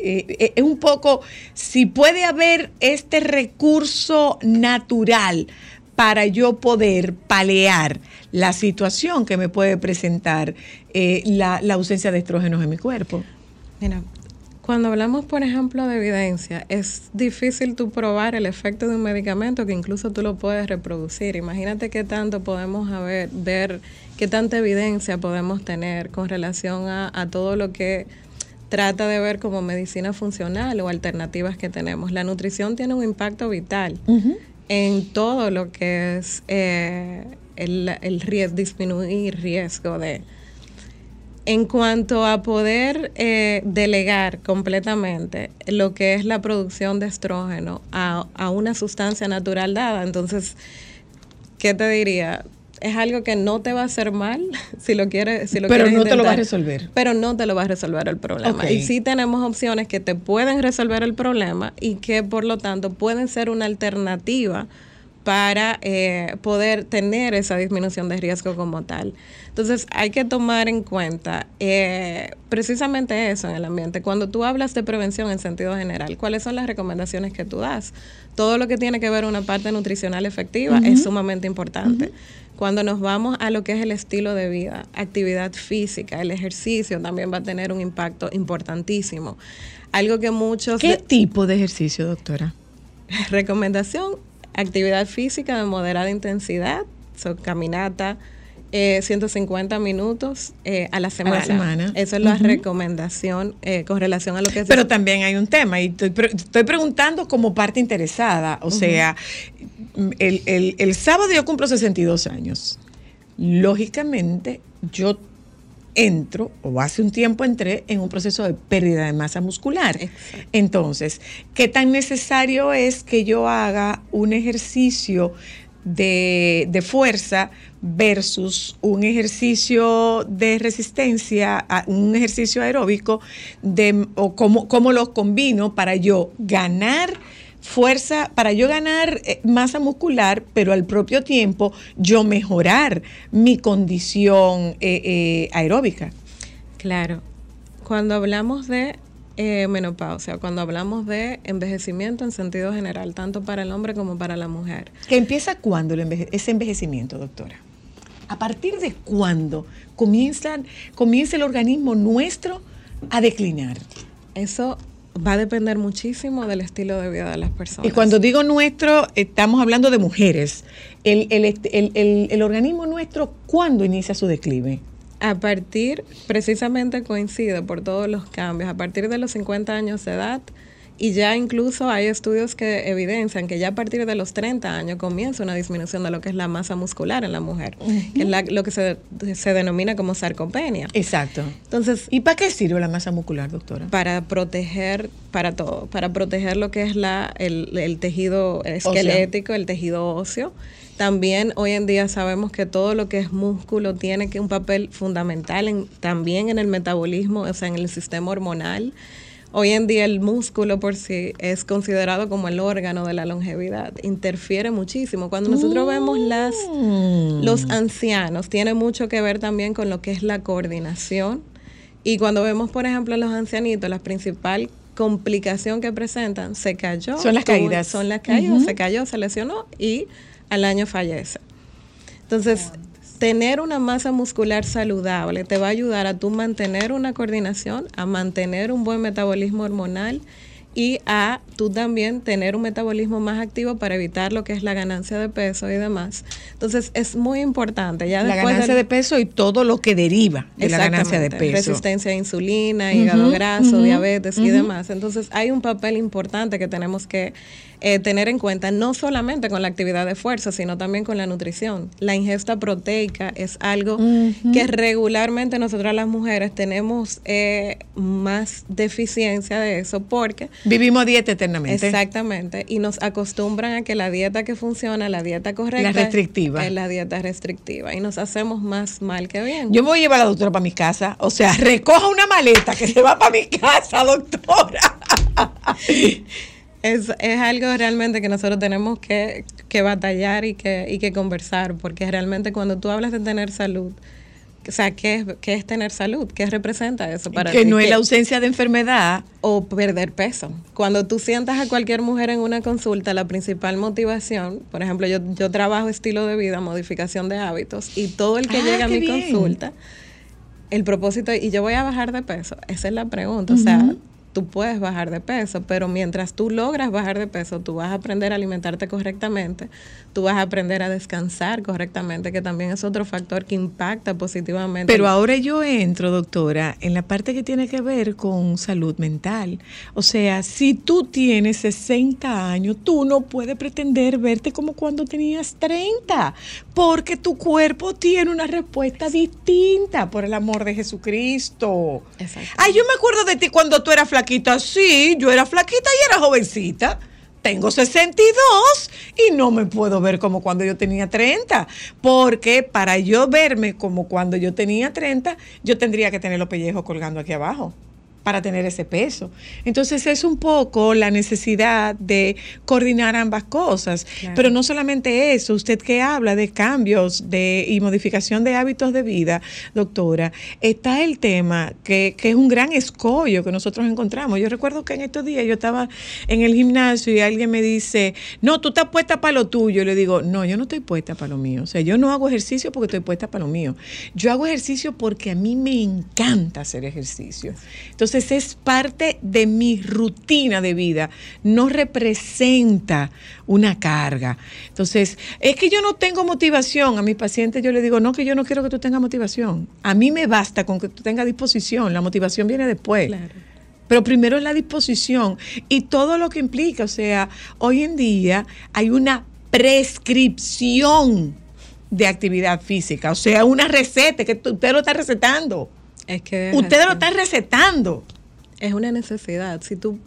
Eh, eh, es un poco, si puede haber este recurso natural para yo poder palear la situación que me puede presentar eh, la, la ausencia de estrógenos en mi cuerpo. Mira, cuando hablamos, por ejemplo, de evidencia, es difícil tú probar el efecto de un medicamento que incluso tú lo puedes reproducir. Imagínate qué tanto podemos haber, ver, qué tanta evidencia podemos tener con relación a, a todo lo que trata de ver como medicina funcional o alternativas que tenemos. La nutrición tiene un impacto vital en todo lo que es eh, el, el riesgo, disminuir riesgo de, en cuanto a poder eh, delegar completamente lo que es la producción de estrógeno a, a una sustancia natural dada, entonces, ¿qué te diría? Es algo que no te va a hacer mal si lo quieres, si lo Pero quieres no te lo va a resolver. Pero no te lo va a resolver el problema. Y sí tenemos opciones que te pueden resolver el problema y que por lo tanto pueden ser una alternativa para eh, poder tener esa disminución de riesgo como tal. Entonces hay que tomar en cuenta eh, precisamente eso en el ambiente. Cuando tú hablas de prevención en sentido general, ¿cuáles son las recomendaciones que tú das? Todo lo que tiene que ver una parte nutricional efectiva es sumamente importante. Cuando nos vamos a lo que es el estilo de vida, actividad física, el ejercicio también va a tener un impacto importantísimo. Algo que muchos... ¿Qué tipo de ejercicio, doctora? Recomendación, actividad física de moderada intensidad, so, caminata, eh, 150 minutos eh, a la semana. semana. Esa es la recomendación eh, con relación a lo que es... Pero también hay un tema, y estoy, pre- estoy preguntando como parte interesada. O sea, el, el- el sábado yo cumplo 62 años. Lógicamente, yo entro, o hace un tiempo entré, en un proceso de pérdida de masa muscular. Exacto. Entonces, ¿qué tan necesario es que yo haga un ejercicio de, de fuerza versus un ejercicio de resistencia, a- un ejercicio aeróbico, de, o cómo, cómo los combino para yo ganar fuerza, para yo ganar eh, masa muscular, pero al propio tiempo yo mejorar mi condición eh, eh, aeróbica. Claro. Cuando hablamos de eh, menopausia, cuando hablamos de envejecimiento en sentido general, tanto para el hombre como para la mujer, ¿Que empieza cuándo el enveje- ese envejecimiento, doctora? ¿A partir de cuándo comienzan, comienza el organismo nuestro a declinar? eso va a depender muchísimo del estilo de vida de las personas. Y cuando digo nuestro, estamos hablando de mujeres. El, el, el- el- el organismo nuestro, ¿cuándo inicia su declive? A partir, precisamente coincide por todos los cambios, a partir de los 50 años de edad, y ya incluso hay estudios que evidencian que ya a partir de los 30 años comienza una disminución de lo que es la masa muscular en la mujer, que es la- lo que se, se denomina como sarcopenia. Exacto. Entonces, ¿Y para qué sirve la masa muscular, doctora? para proteger, para todo, para proteger lo que es la, el, el tejido esquelético, el tejido óseo. También hoy en día sabemos que todo lo que es músculo tiene que un papel fundamental en, también en el metabolismo, o sea, en el sistema hormonal. Hoy en día el músculo por sí es considerado como el órgano de la longevidad. Interfiere muchísimo. Cuando nosotros vemos las, los ancianos, tiene mucho que ver también con lo que es la coordinación. Y cuando vemos, por ejemplo, a los ancianitos, la principal complicación que presentan, se cayó. Son las tuvo- caídas. Son las caídas, se cayó, se lesionó y al año fallece. Entonces, tener una masa muscular saludable te va a ayudar a tú mantener una coordinación, a mantener un buen metabolismo hormonal y a tú también tener un metabolismo más activo para evitar lo que es la ganancia de peso y demás. Entonces, es muy importante. Ya La ganancia del- de peso y todo lo que deriva de la ganancia de peso. Resistencia a insulina, hígado graso, diabetes y demás. Entonces hay un papel importante que tenemos que eh, tener en cuenta, no solamente con la actividad de fuerza, sino también con la nutrición. La ingesta proteica es algo que regularmente nosotras las mujeres tenemos eh, más deficiencia de eso porque Vivimos dieta eternamente. Exactamente. Y nos acostumbran a que la dieta que funciona, la dieta correcta, La restrictiva. es la dieta restrictiva. Y nos hacemos más mal que bien. Yo voy a llevar a la doctora para mi casa. O sea, recoja una maleta que se va para mi casa, doctora. Es, es algo realmente que nosotros tenemos que, que batallar y que, y que conversar, porque realmente cuando tú hablas de tener salud, o sea, ¿qué es, qué es tener salud? ¿Qué representa eso para que ti? no es ¿Qué- la ausencia de enfermedad. o perder peso. Cuando tú sientas a cualquier mujer en una consulta, la principal motivación, por ejemplo, yo, yo trabajo estilo de vida, modificación de hábitos, y todo el que Ah, llega a mi bien. consulta, el propósito, y yo voy a bajar de peso, esa es la pregunta, o sea, tú puedes bajar de peso, pero mientras tú logras bajar de peso, tú vas a aprender a alimentarte correctamente, tú vas a aprender a descansar correctamente, que también es otro factor que impacta positivamente. Pero ahora yo entro, doctora, en la parte que tiene que ver con salud mental. O sea, si tú tienes 60 años, tú no puedes pretender verte como cuando tenías 30, porque tu cuerpo tiene una respuesta distinta, por el amor de Jesucristo. Exacto. Ay, yo me acuerdo de ti cuando tú eras flaquita. Sí, yo era flaquita y era jovencita. Tengo 62 y no me puedo ver como cuando yo tenía 30, porque para yo verme como cuando yo tenía 30, yo tendría que tener los pellejos colgando aquí abajo. Para tener ese peso. Entonces es un poco la necesidad de coordinar ambas cosas. Claro. Pero no solamente eso, usted que habla de cambios de, y modificación de hábitos de vida, doctora, está el tema que, que es un gran escollo que nosotros encontramos. Yo recuerdo que en estos días yo estaba en el gimnasio y alguien me dice, no, tú estás puesta para lo tuyo. Y le digo, no, yo no estoy puesta para lo mío. O sea, yo no hago ejercicio porque estoy puesta para lo mío. Yo hago ejercicio porque a mí me encanta hacer ejercicio. Entonces es parte de mi rutina de vida. No representa una carga. Entonces, es que yo no tengo motivación. A mis pacientes yo les digo, no, que yo no quiero que tú tengas motivación. A mí me basta con que tú tengas disposición. La motivación viene después. Claro. Pero primero es la disposición y todo lo que implica. O sea, hoy en día hay una prescripción de actividad física. O sea, una receta que tú- usted lo está recetando. Es que es Usted lo así. está recetando. Es una necesidad. Si tú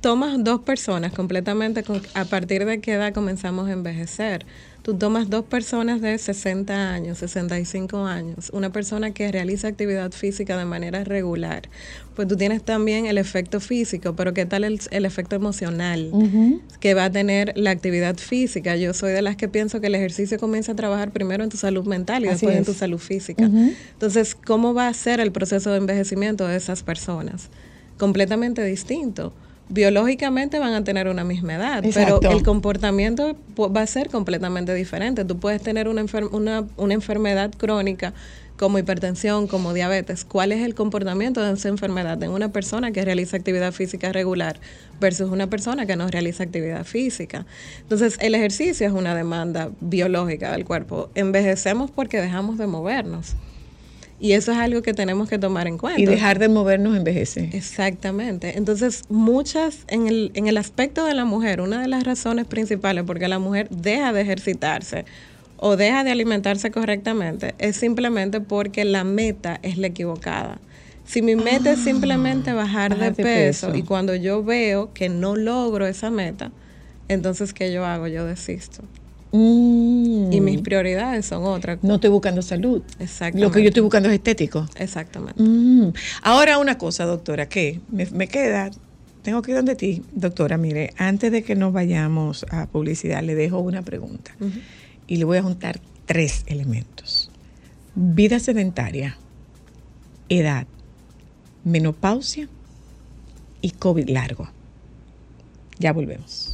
tomas dos personas completamente, con- a partir de qué edad comenzamos a envejecer, tú tomas dos personas de 60 años, 65 años, una persona que realiza actividad física de manera regular, pues tú tienes también el efecto físico, pero ¿qué tal el, el efecto emocional que va a tener la actividad física? Yo soy de las que pienso que el ejercicio comienza a trabajar primero en tu salud mental y Así después en tu salud física. Entonces, ¿cómo va a ser el proceso de envejecimiento de esas personas? Completamente distinto. Biológicamente van a tener una misma edad, Exacto. pero el comportamiento va a ser completamente diferente. Tú puedes tener una, enfer- una, una enfermedad crónica como hipertensión, como diabetes. ¿Cuál es el comportamiento de esa enfermedad en una persona que realiza actividad física regular versus una persona que no realiza actividad física? Entonces, el ejercicio es una demanda biológica del cuerpo. Envejecemos porque dejamos de movernos. Y eso es algo que tenemos que tomar en cuenta. Y dejar de movernos envejece. Exactamente. Entonces, muchas, en el, en el aspecto de la mujer, una de las razones principales por qué la mujer deja de ejercitarse o deja de alimentarse correctamente es simplemente porque la meta es la equivocada. Si mi meta es simplemente bajar, Ah, bajar de, de peso, peso. y cuando yo veo que no logro esa meta, entonces ¿qué yo hago? Yo desisto. Mm. Y mis prioridades son otras. No estoy buscando salud. Exactamente. Lo que yo estoy buscando es estético. Exactamente. Mm. Ahora una cosa, doctora, que me, me queda, tengo que ir donde ti, doctora, mire, antes de que nos vayamos a publicidad, le dejo una pregunta y le voy a juntar tres elementos. Vida sedentaria, edad, menopausia y COVID largo. Ya volvemos.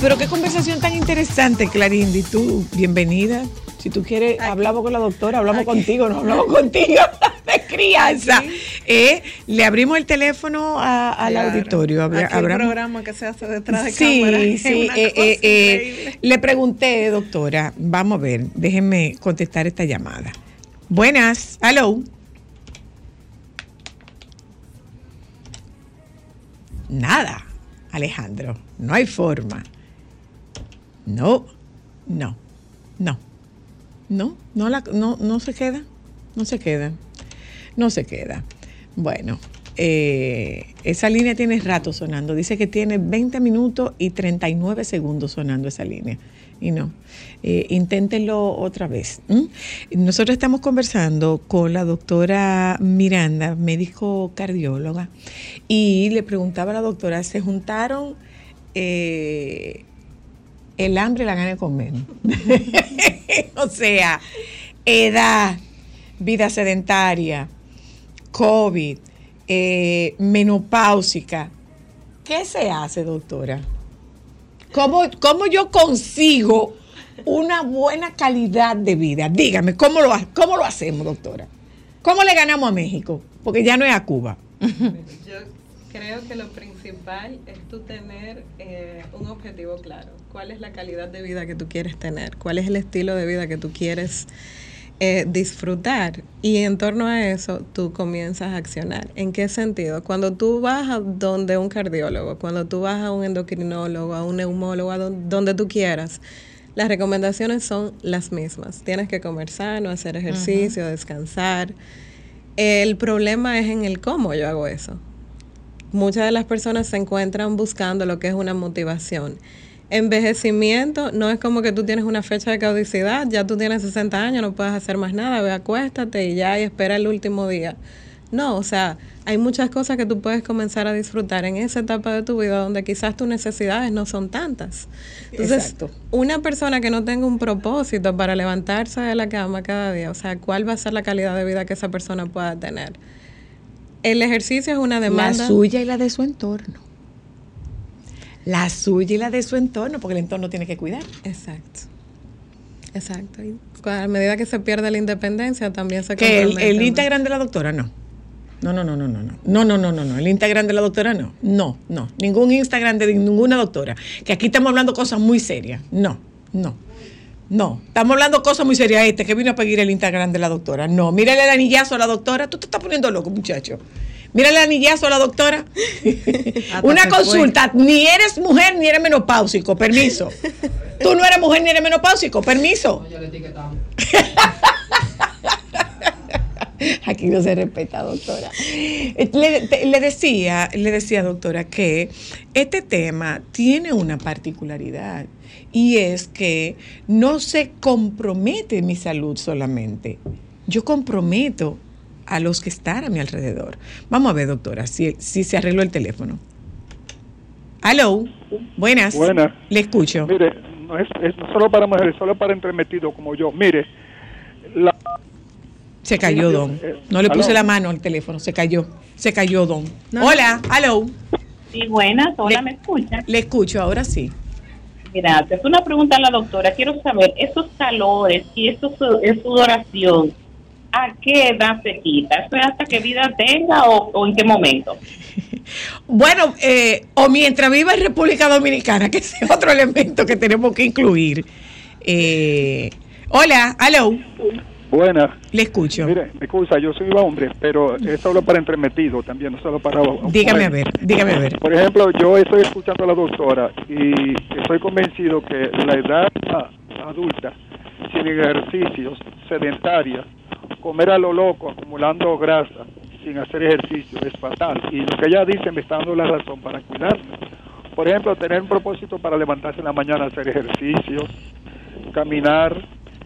Pero qué conversación tan interesante, Clarindy. Tú, bienvenida. Si tú quieres, hablamos con la doctora, hablamos contigo, no hablamos contigo de crianza. Eh, le abrimos el teléfono a- al Claro. auditorio. Aquí el programa que se hace detrás de Sí, cámara sí. eh, eh, eh, le pregunté, doctora, vamos a ver, déjenme contestar esta llamada. Buenas, hello. Nada, Alejandro, no hay forma. No, no, no, no, no, la, no, no se queda, no se queda, no se queda. Bueno, eh, esa línea tiene rato sonando. Dice que tiene 20 minutos y 39 segundos sonando esa línea. Y no, eh, inténtenlo otra vez. Nosotros estamos conversando con la doctora Miranda, médico cardióloga, y le preguntaba a la doctora, ¿se juntaron eh, el hambre la gana de comer? o sea, edad, vida sedentaria, COVID, eh, menopáusica, ¿qué se hace, doctora? ¿Cómo, ¿Cómo yo consigo una buena calidad de vida? Dígame, ¿cómo lo, ¿cómo lo hacemos, doctora? ¿Cómo le ganamos a México? Porque ya no es a Cuba. Creo que lo principal es tú tener eh, un objetivo claro. ¿Cuál es la calidad de vida que tú quieres tener? ¿Cuál es el estilo de vida que tú quieres eh, disfrutar? Y en torno a eso, tú comienzas a accionar. ¿En qué sentido? Cuando tú vas a donde un cardiólogo, cuando tú vas a un endocrinólogo, a un neumólogo, a don- donde tú quieras, las recomendaciones son las mismas. Tienes que comer sano, hacer ejercicio, descansar. El problema es en el cómo yo hago eso. Muchas de las personas se encuentran buscando lo que es una motivación. Envejecimiento no es como que tú tienes una fecha de caducidad, ya tú tienes 60 años, no puedes hacer más nada, ve, acuéstate y ya y espera el último día. No, o sea, hay muchas cosas que tú puedes comenzar a disfrutar en esa etapa de tu vida donde quizás tus necesidades no son tantas. Entonces, Exacto. una persona que no tenga un propósito para levantarse de la cama cada día, o sea, ¿cuál va a ser la calidad de vida que esa persona pueda tener? El ejercicio es una demanda. La suya y la de su entorno. La suya y la de su entorno, porque el entorno tiene que cuidar. Exacto. Exacto. Y a medida que se pierde la independencia, también se Que el, el. Instagram de la doctora no. No, no, no, no, no, no. No, no, no, no, no. El Instagram de la doctora no. No, no. Ningún Instagram de ninguna doctora. Que aquí estamos hablando cosas muy serias. No, no. No, estamos hablando cosas muy serias. Este que vino a pedir el Instagram de la doctora. No, mírale el anillazo a la doctora. Tú te estás poniendo loco, muchacho. Mírale el anillazo a la doctora. Una se fue. consulta. Ni eres mujer ni eres menopáusico. Permiso. Tú no eres mujer ni eres menopáusico. Permiso. Aquí no se respeta, doctora. Eh, Le, te- le decía, le decía, doctora, que este tema tiene una particularidad y es que no se compromete mi salud solamente. Yo comprometo a los que están a mi alrededor. Vamos a ver, doctora, si, si se arregló el teléfono. Aló, buenas. Buenas. Le escucho. Mire, no es, solo para mujeres, solo para entremetidos como yo. Mire, la, Se cayó, don. No le puse la mano al teléfono, se cayó. Se cayó, don. Hola, aló. Sí, buenas, hola, Le- ¿me escuchan? Le escucho, ahora sí. Gracias. Una pregunta a la doctora. Quiero saber, esos calores y esos, esa sudoración, ¿a qué edad se quita? ¿Eso es hasta que vida tenga o, o en qué momento? Bueno, eh, o mientras viva en República Dominicana, que ese es otro elemento que tenemos que incluir. Eh, hola, aló, buena. le escucho. Mire, me excusa, yo soy hombre, pero es solo para entremetidos también, no solo para... Dígame a ver, dígame a ver. Por ejemplo, yo estoy escuchando a la doctora y estoy convencido que la edad adulta, sin ejercicios, sedentaria, comer a lo loco, acumulando grasa, sin hacer ejercicio, es fatal. Y lo que ella dice me está dando la razón para cuidarme. Por ejemplo, tener un propósito para levantarse en la mañana, hacer ejercicio, caminar,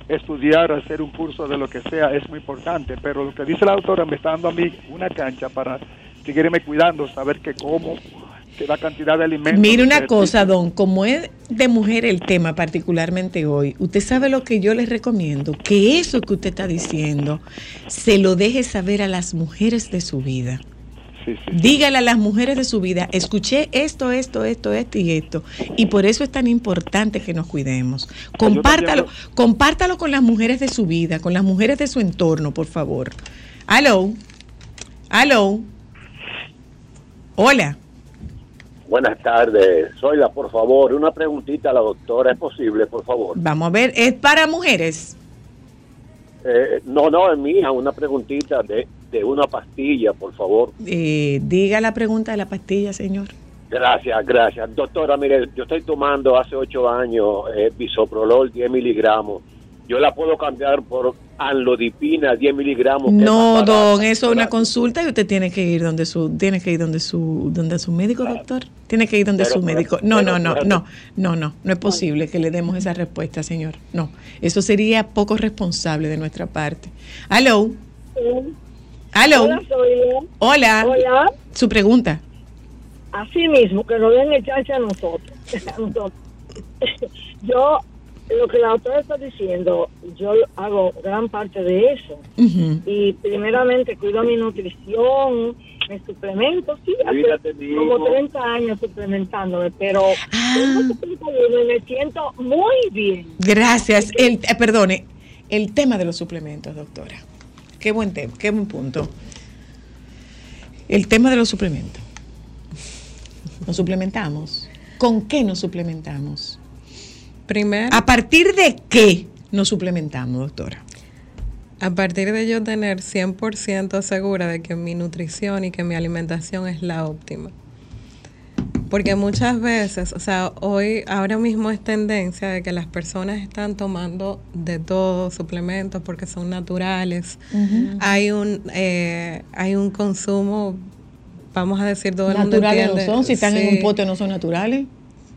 estudiar, hacer un curso de lo que sea, es muy importante. Pero lo que dice la doctora me está dando a mí una cancha para seguirme cuidando, saber que como, que la cantidad de alimentos. Mire una cosa, don, como es de mujer el tema particularmente hoy, usted sabe lo que yo les recomiendo, que eso que usted está diciendo se lo deje saber a las mujeres de su vida. Sí, sí. Dígale a las mujeres de su vida, escuché esto, esto, esto, esto y esto. Y por eso es tan importante que nos cuidemos. Compártalo, compártalo con las mujeres de su vida, con las mujeres de su entorno, por favor. Aló. Aló. Hola. Buenas tardes. Soyla, por favor, una preguntita a la doctora, ¿es posible, por favor? Vamos a ver, es para mujeres. Eh, no, no, es mía, una preguntita de, de una pastilla, por favor. Eh, diga la pregunta de la pastilla, señor. Gracias, gracias. Doctora, mire, yo estoy tomando hace ocho años eh, bisoprolol 10 miligramos. Yo la puedo cambiar por anlodipina 10 miligramos. es No, don, barata. eso es una consulta y usted tiene que ir donde su, tiene que ir donde su, donde su médico, doctor. Tiene que ir donde Pero, su pero, médico. No, pero, no, no, pero- no, no, no, no es posible que le demos esa respuesta, señor. No, eso sería poco responsable de nuestra parte. Aló, aló, Hola, Zoila. hola, Hola. su pregunta. Así mismo, que nos den el chance a nosotros. A nosotros. Yo lo que la doctora está diciendo, yo hago gran parte de eso. Y primeramente cuido mi nutrición, me suplemento, sí, hace como hijo. 30 años suplementándome, pero Ah. tengo 71 y me siento muy bien. Gracias. El, eh, perdone, el tema de los suplementos, doctora. Qué buen tema, qué buen punto. El tema de los suplementos. Nos suplementamos. ¿Con qué nos suplementamos? Primero, ¿A partir de qué nos suplementamos, doctora? a partir de yo tener 100% segura de que mi nutrición y que mi alimentación es la óptima. Porque muchas veces, o sea, hoy, ahora mismo es tendencia de que las personas están tomando de todo, suplementos, porque son naturales. Hay un eh, hay un consumo, vamos a decir, todo el mundo Naturales no son, si están en un pote no son naturales.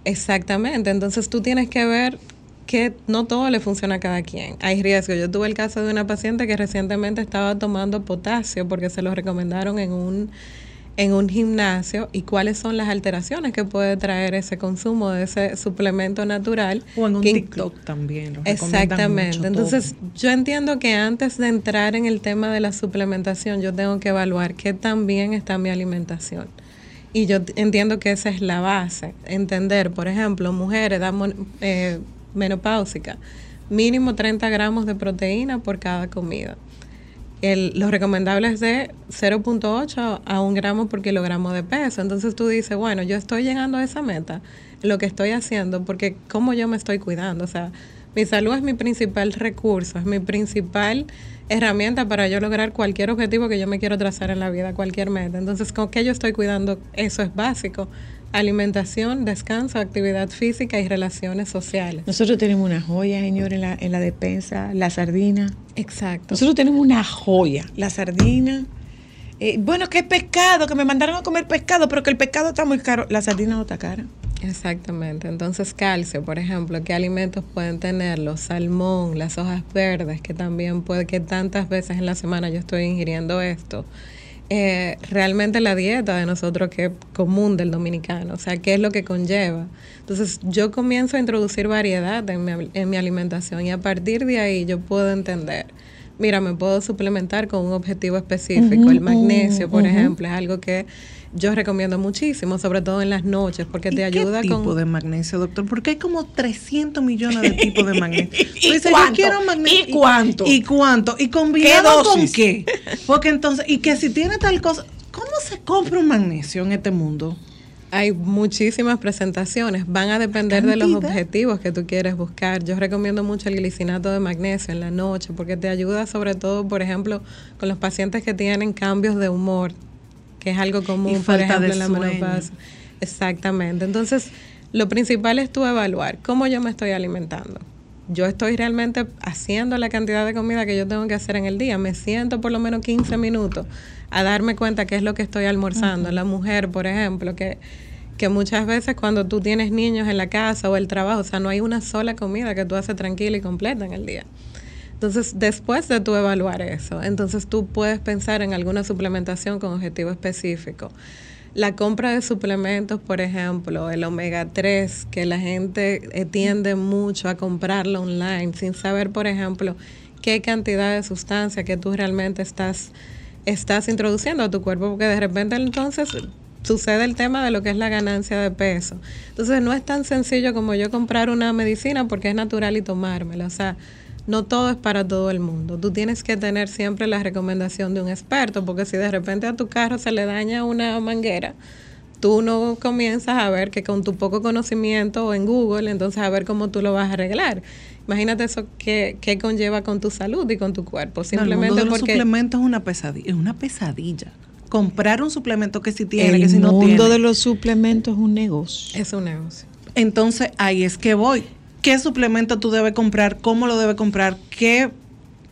Exactamente, entonces tú tienes que ver que no todo le funciona a cada quien. Hay riesgo. Yo tuve el caso de una paciente que recientemente estaba tomando potasio porque se lo recomendaron en un en un gimnasio y cuáles son las alteraciones que puede traer ese consumo de ese suplemento natural. O en un que TikTok también. Exactamente. mucho Entonces, todo. yo entiendo que antes de entrar en el tema de la suplementación, yo tengo que evaluar qué tan bien está mi alimentación. Y yo entiendo que esa es la base. Entender, por ejemplo, mujeres, edad eh, menopáusica, mínimo 30 gramos de proteína por cada comida. El, lo recomendable es de 0.8 a 1 gramo por kilogramo de peso. Entonces tú dices, bueno, yo estoy llegando a esa meta, lo que estoy haciendo, porque cómo yo me estoy cuidando. O sea, mi salud es mi principal recurso, es mi principal herramienta para yo lograr cualquier objetivo que yo me quiero trazar en la vida, cualquier meta. Entonces, ¿con qué yo estoy cuidando? Eso es básico. Alimentación, descanso, actividad física y relaciones sociales. Nosotros tenemos una joya, señor, en la, en la despensa, la sardina. Exacto. Nosotros tenemos una joya, la sardina. Eh, bueno, que pescado, que me mandaron a comer pescado, pero que el pescado está muy caro. La sardina no está cara. Exactamente. Entonces, calcio, por ejemplo, ¿qué alimentos pueden tenerlo? Salmón, las hojas verdes, que también puede que tantas veces en la semana yo estoy ingiriendo esto. Eh, realmente la dieta de nosotros que es común del dominicano, o sea, ¿qué es lo que conlleva? Entonces, yo comienzo a introducir variedad en mi, en mi alimentación y a partir de ahí yo puedo entender. Mira, me puedo suplementar con un objetivo específico. El magnesio, por ejemplo, es algo que yo recomiendo muchísimo, sobre todo en las noches, porque te ayuda ¿Qué tipo con... de magnesio, doctor? Porque hay como 300 millones de tipos de magnesio. ¿Y dices, yo cuánto? quiero magnesio. ¿Y cuánto? ¿Y cuánto? ¿Y combinado con dosis? qué? Porque entonces, y que si tiene tal cosa, ¿cómo se compra un magnesio en este mundo? Hay muchísimas presentaciones, van a depender de los objetivos que tú quieres buscar. Yo recomiendo mucho el glicinato de magnesio en la noche porque te ayuda sobre todo, por ejemplo, con los pacientes que tienen cambios de humor, que es algo común, por ejemplo, en la menopausia. Exactamente. Entonces, lo principal es tú evaluar cómo yo me estoy alimentando. Yo estoy realmente haciendo la cantidad de comida que yo tengo que hacer en el día. Me siento por lo menos 15 minutos a darme cuenta qué es lo que estoy almorzando. La mujer, por ejemplo, que, que muchas veces cuando tú tienes niños en la casa o el trabajo, o sea, no hay una sola comida que tú haces tranquila y completa en el día. Entonces, después de tú evaluar eso, entonces tú puedes pensar en alguna suplementación con objetivo específico. La compra de suplementos, por ejemplo, el omega 3, que la gente eh, tiende mucho a comprarlo online sin saber, por ejemplo, qué cantidad de sustancia que tú realmente estás, estás introduciendo a tu cuerpo, porque de repente entonces sucede el tema de lo que es la ganancia de peso. Entonces no es tan sencillo como yo comprar una medicina porque es natural y tomármela. O sea, no todo es para todo el mundo. Tú tienes que tener siempre la recomendación de un experto, porque si de repente a tu carro se le daña una manguera, tú no comienzas a ver que con tu poco conocimiento o en Google, entonces a ver cómo tú lo vas a arreglar. Imagínate eso que, que conlleva con tu salud y con tu cuerpo. No, el Simplemente mundo de los porque suplementos es una pesadilla. Es una pesadilla. Comprar un suplemento que si tiene, el que si no mundo tiene. de los suplementos es un negocio. es un negocio. Entonces ahí es que voy. ¿Qué suplemento tú debes comprar? ¿Cómo lo debes comprar? ¿Qué?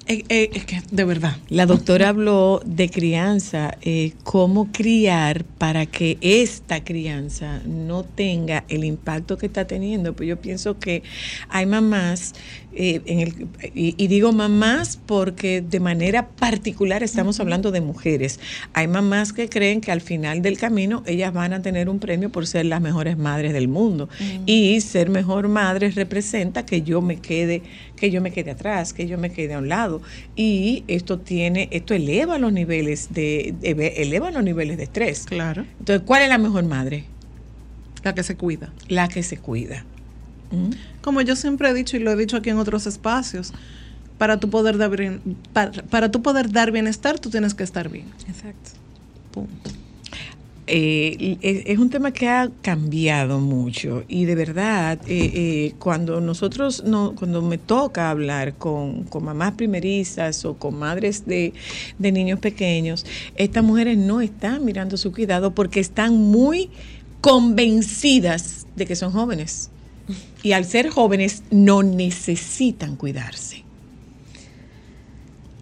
eh, eh, que de verdad. La doctora habló de crianza, eh, cómo criar para que esta crianza no tenga el impacto que está teniendo. Pues yo pienso que hay mamás eh, en el, y, y digo mamás porque de manera particular estamos hablando de mujeres. Hay mamás que creen que al final del camino ellas van a tener un premio por ser las mejores madres del mundo. Y ser mejor madre representa que yo me quede, que yo me quede atrás, que yo me quede a un lado. Y esto tiene, esto eleva los niveles de- eleva los niveles de estrés. Claro. Entonces, ¿cuál es la mejor madre? La que se cuida. La que se cuida. Como yo siempre he dicho y lo he dicho aquí en otros espacios, para tu poder dar para, para tu poder dar bienestar, tú tienes que estar bien. Exacto. Punto. Eh, es, es un tema que ha cambiado mucho y de verdad eh, eh, cuando nosotros no cuando me toca hablar con, con mamás primerizas o con madres de, de niños pequeños estas mujeres no están mirando su cuidado porque están muy convencidas de que son jóvenes y al ser jóvenes no necesitan cuidarse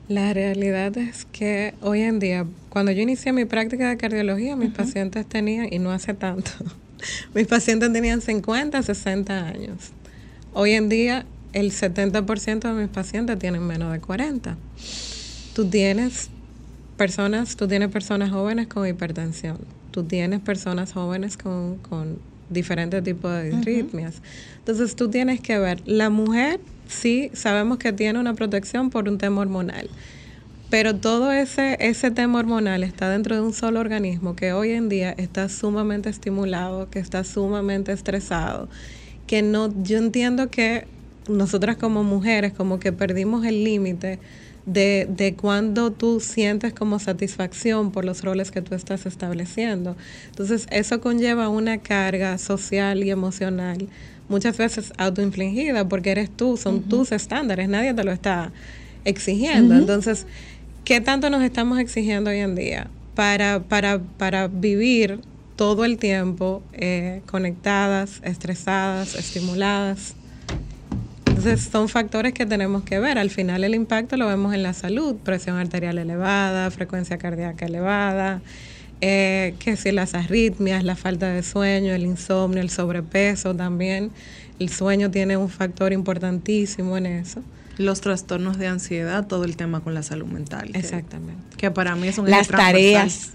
La realidad es que hoy en día, cuando yo inicié mi práctica de cardiología, mis pacientes tenían, y no hace tanto, mis pacientes tenían 50, 60 años. Hoy en día, el 70% de mis pacientes tienen menos de 40. Tú tienes personas, tú tienes personas jóvenes con hipertensión, tú tienes personas jóvenes con, con diferentes tipos de arritmias. Entonces tú tienes que ver, la mujer sí sabemos que tiene una protección por un tema hormonal, pero todo ese, ese tema hormonal está dentro de un solo organismo que hoy en día está sumamente estimulado, que está sumamente estresado, que no, yo entiendo que nosotras como mujeres como que perdimos el límite de, de cuando tú sientes como satisfacción por los roles que tú estás estableciendo. Entonces, eso conlleva una carga social y emocional, muchas veces autoinfligida, porque eres tú, son tus estándares, nadie te lo está exigiendo. Entonces, ¿qué tanto nos estamos exigiendo hoy en día para, para, para vivir todo el tiempo eh, conectadas, estresadas, estimuladas? Entonces son factores que tenemos que ver. Al final el impacto lo vemos en la salud, presión arterial elevada, frecuencia cardíaca elevada, eh, que si las arritmias, la falta de sueño, el insomnio, el sobrepeso también. El sueño tiene un factor importantísimo en eso. Los trastornos de ansiedad, todo el tema con la salud mental. Exactamente. Que para mí es un Las tareas.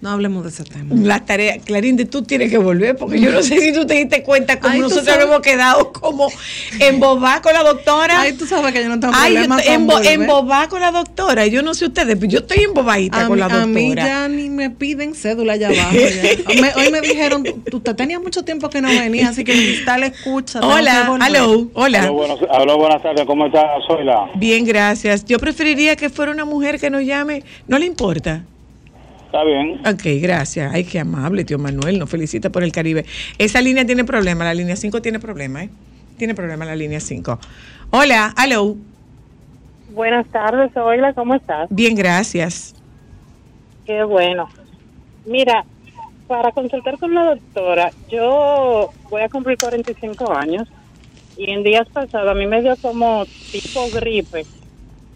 No hablemos de ese tema. Las tareas, Clarinde, tú tienes que volver, porque yo no sé si tú te diste cuenta cómo Ay, nosotros sabes. hemos quedado como embobá con la doctora. Ay, tú sabes que yo no tengo Ay, yo problema estoy con embo- embobá con la doctora. Yo no sé ustedes, pero yo estoy embobadita A, con mí- la a doctora. mí ya ni me piden cédula allá abajo. ya. Me- hoy me dijeron, tú te tenías mucho tiempo que no venía, así que está la escucha. Hola, volver". hello, hola. Aló, buenas, aló, buenas tardes, ¿cómo está Zoila? Bien, gracias. Yo preferiría que fuera una mujer que nos llame. ¿No le importa? Está bien. Ok, gracias. Ay, qué amable, tío Manuel. Nos felicita por el Caribe. Esa línea tiene problema. La línea 5 tiene problema, ¿eh? Tiene problema la línea 5. Hola, hello. Buenas tardes, Zoila, ¿cómo estás? Bien, gracias. Qué bueno. Mira, para consultar con la doctora, yo voy a cumplir 45 años y en días pasados a mí me dio como tipo gripe,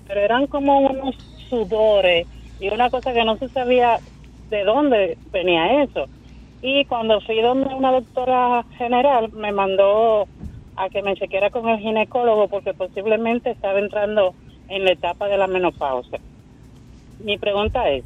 pero eran como unos sudores y una cosa que no se sabía de dónde venía eso. Y cuando fui donde una doctora general me mandó a que me chequeara con el ginecólogo porque posiblemente estaba entrando en la etapa de la menopausia. Mi pregunta es,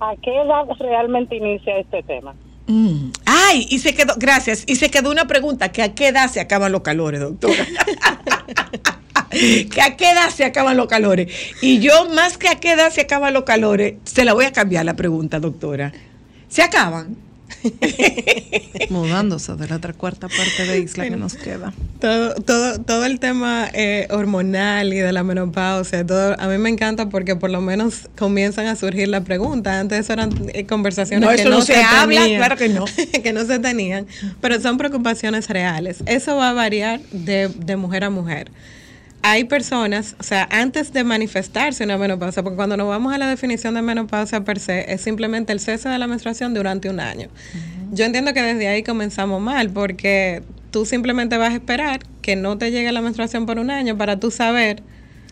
¿a qué edad realmente inicia este tema? Mm. Ay, y se quedó, gracias. Y se quedó una pregunta, que a qué edad se acaban los calores, doctora. que a qué edad se acaban los calores. Y yo, más que a qué edad se acaban los calores, se la voy a cambiar la pregunta, doctora. ¿Se acaban? Mudándose de la otra cuarta parte de isla que nos queda. Todo, todo, todo el tema eh, hormonal y de la menopausia, todo, a mí me encanta porque por lo menos comienzan a surgir las preguntas. Antes eso eran eh, conversaciones No, que eso no se habla, tenían, claro que no. que no se tenían, pero son preocupaciones reales. Eso va a variar de, de mujer a mujer. Hay personas, o sea, antes de manifestarse una menopausia, porque cuando nos vamos a la definición de menopausia per se, es simplemente el cese de la menstruación durante un año. Yo entiendo que desde ahí comenzamos mal, porque tú simplemente vas a esperar que no te llegue la menstruación por un año para tú saber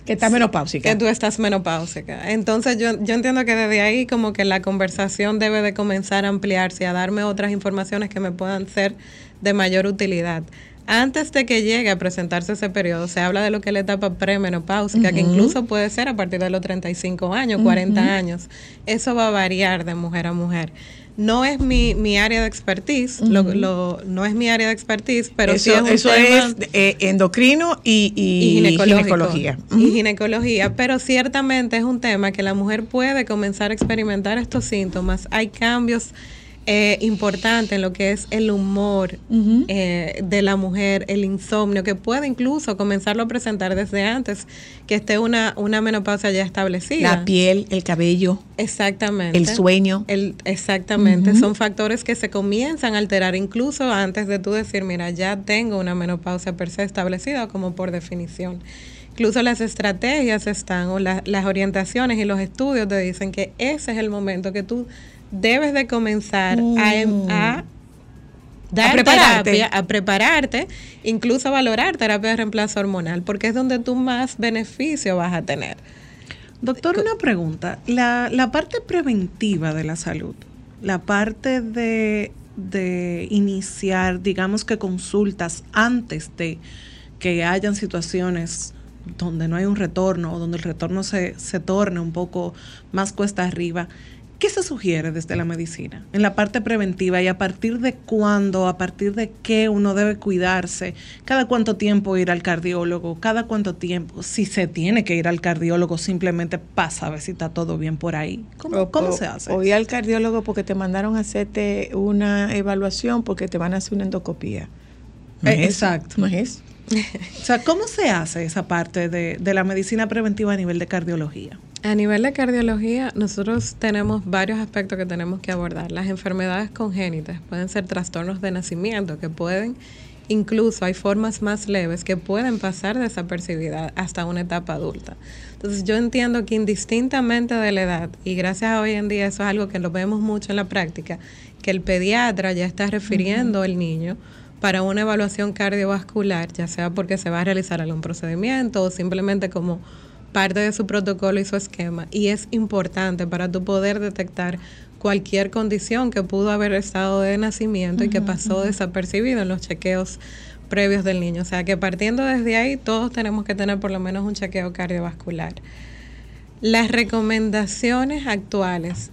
que estás menopáusica. Que tú estás menopáusica. Entonces yo, yo entiendo que desde ahí como que la conversación debe de comenzar a ampliarse, a darme otras informaciones que me puedan ser de mayor utilidad. Antes de que llegue a presentarse ese periodo, se habla de lo que es la etapa premenopáusica, que incluso puede ser a partir de los 35 años, 40 Ujú. años. Eso va a variar de mujer a mujer. No es mi, mi área de expertise, lo- no es mi área de expertise, pero eso sí es un eso tema- es eh, endocrino y, y, y ginecológico. ginecología. Y ginecología, pero ciertamente es un tema que la mujer puede comenzar a experimentar estos síntomas. Hay cambios eh, importantes en lo que es el humor eh, de la mujer, el insomnio, que puede incluso comenzarlo a presentar desde antes que esté una, una menopausia ya establecida. La piel, el cabello. Exactamente. El sueño. El, exactamente. Son factores que se comienzan a alterar incluso antes de tú decir, mira, ya tengo una menopausia per se establecida como por definición. Incluso las estrategias están o la- las orientaciones y los estudios te dicen que ese es el momento que tú debes de comenzar a, em- a dar A prepararte. terapia, a prepararte, incluso a valorar terapia de reemplazo hormonal, porque es donde tú más beneficio vas a tener. Doctor, una pregunta. La, la parte preventiva de la salud, la parte de, de iniciar, digamos que consultas antes de que hayan situaciones donde no hay un retorno o donde el retorno se, se torne un poco más cuesta arriba, ¿qué se sugiere desde la medicina en la parte preventiva y a partir de cuándo, a partir de qué uno debe cuidarse? ¿Cada cuánto tiempo ir al cardiólogo? ¿Cada cuánto tiempo? Si se tiene que ir al cardiólogo simplemente pasa a ver si está todo bien por ahí. ¿Cómo, O- cómo o- se hace? O ir al cardiólogo porque te mandaron a hacerte una evaluación porque te van a hacer una endoscopía. ¿No Eh, es exacto. ¿No es? O sea, ¿cómo se hace esa parte de, de la medicina preventiva a nivel de cardiología? A nivel de cardiología, nosotros tenemos varios aspectos que tenemos que abordar. Las enfermedades congénitas pueden ser trastornos de nacimiento que pueden, incluso hay formas más leves que pueden pasar desapercibidas hasta una etapa adulta. Entonces yo entiendo que indistintamente de la edad, y gracias a hoy en día eso es algo que lo vemos mucho en la práctica, que el pediatra ya está refiriendo al niño para una evaluación cardiovascular, ya sea porque se va a realizar algún procedimiento o simplemente como parte de su protocolo y su esquema. Y es importante para tu poder detectar cualquier condición que pudo haber estado de nacimiento y que pasó desapercibido en los chequeos previos del niño. O sea que partiendo desde ahí, todos tenemos que tener por lo menos un chequeo cardiovascular. Las recomendaciones actuales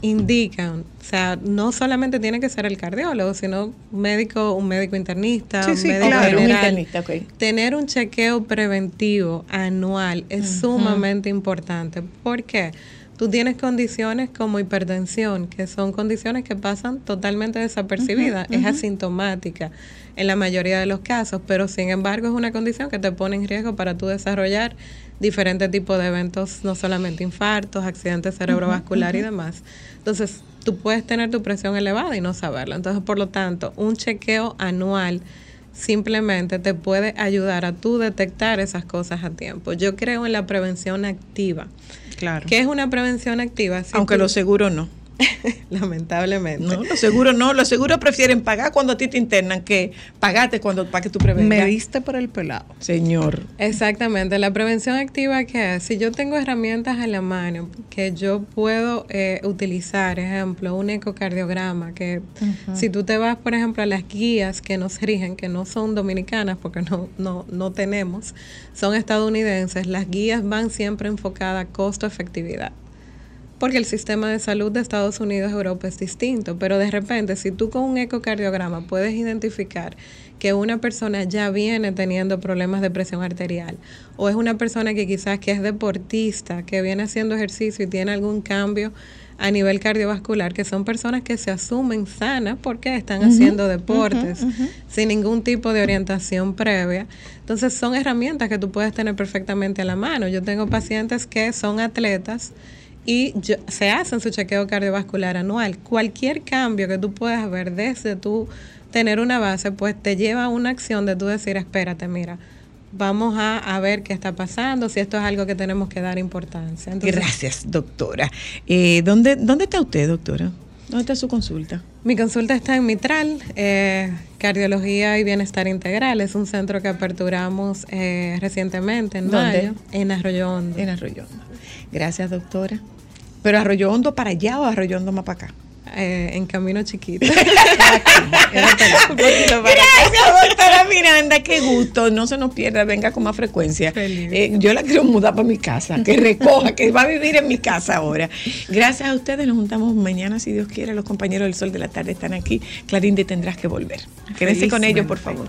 indican, o sea, no solamente tiene que ser el cardiólogo, sino un médico, un médico internista, Sí, un sí, médico claro, un general. internista, ok. Tener un chequeo preventivo anual es sumamente importante. ¿Por qué? Tú tienes condiciones como hipertensión, que son condiciones que pasan totalmente desapercibidas, es asintomática en la mayoría de los casos, pero sin embargo es una condición que te pone en riesgo para tú desarrollar diferentes tipos de eventos, no solamente infartos, accidentes cerebrovasculares y demás. Entonces, tú puedes tener tu presión elevada y no saberlo. Entonces, por lo tanto, un chequeo anual simplemente te puede ayudar a tú detectar esas cosas a tiempo. Yo creo en la prevención activa. Claro. ¿Qué es una prevención activa? Si Aunque tú- los seguros no. Lamentablemente. No, los seguros no. Los seguros prefieren pagar cuando a ti te internan que pagarte cuando para que tú prevengas. Me diste por el pelado. Señor. Exactamente, la prevención activa que es, si yo tengo herramientas a la mano que yo puedo eh, utilizar, ejemplo, un ecocardiograma, que si tú te vas, por ejemplo, a las guías que nos rigen, que no son dominicanas porque no, no, no tenemos, son estadounidenses, las guías van siempre enfocadas a costo-efectividad. Porque el sistema de salud de Estados Unidos y Europa es distinto, pero de repente si tú con un ecocardiograma puedes identificar que una persona ya viene teniendo problemas de presión arterial o es una persona que quizás que es deportista, que viene haciendo ejercicio y tiene algún cambio a nivel cardiovascular, que son personas que se asumen sanas porque están haciendo deportes sin ningún tipo de orientación previa. Entonces son herramientas que tú puedes tener perfectamente a la mano. Yo tengo pacientes que son atletas y se hacen su chequeo cardiovascular anual. Cualquier cambio que tú puedas ver desde tú tener una base, pues te lleva a una acción de tú decir, espérate, mira, vamos a, a ver qué está pasando, si esto es algo que tenemos que dar importancia. Gracias, doctora. Eh, ¿dónde, ¿Dónde está usted, doctora? ¿Dónde está su consulta? Mi consulta está en Mitral, eh, Cardiología y Bienestar Integral. Es un centro que aperturamos eh, recientemente, en ¿Dónde? mayo, en Arroyo Hondo. En Arroyo Hondo. Gracias, doctora. ¿Pero Arroyo Hondo para allá o Arroyo Hondo más para acá? Eh, en camino chiquito. Gracias, doctora Miranda, qué gusto. No se nos pierda, venga con más frecuencia. Eh, yo la quiero mudar para mi casa, que recoja, que va a vivir en mi casa ahora. Gracias a ustedes, nos juntamos mañana, si Dios quiere. Los compañeros del Sol de la Tarde están aquí. Clarinde, tendrás que volver. Quédense con ellos, por favor.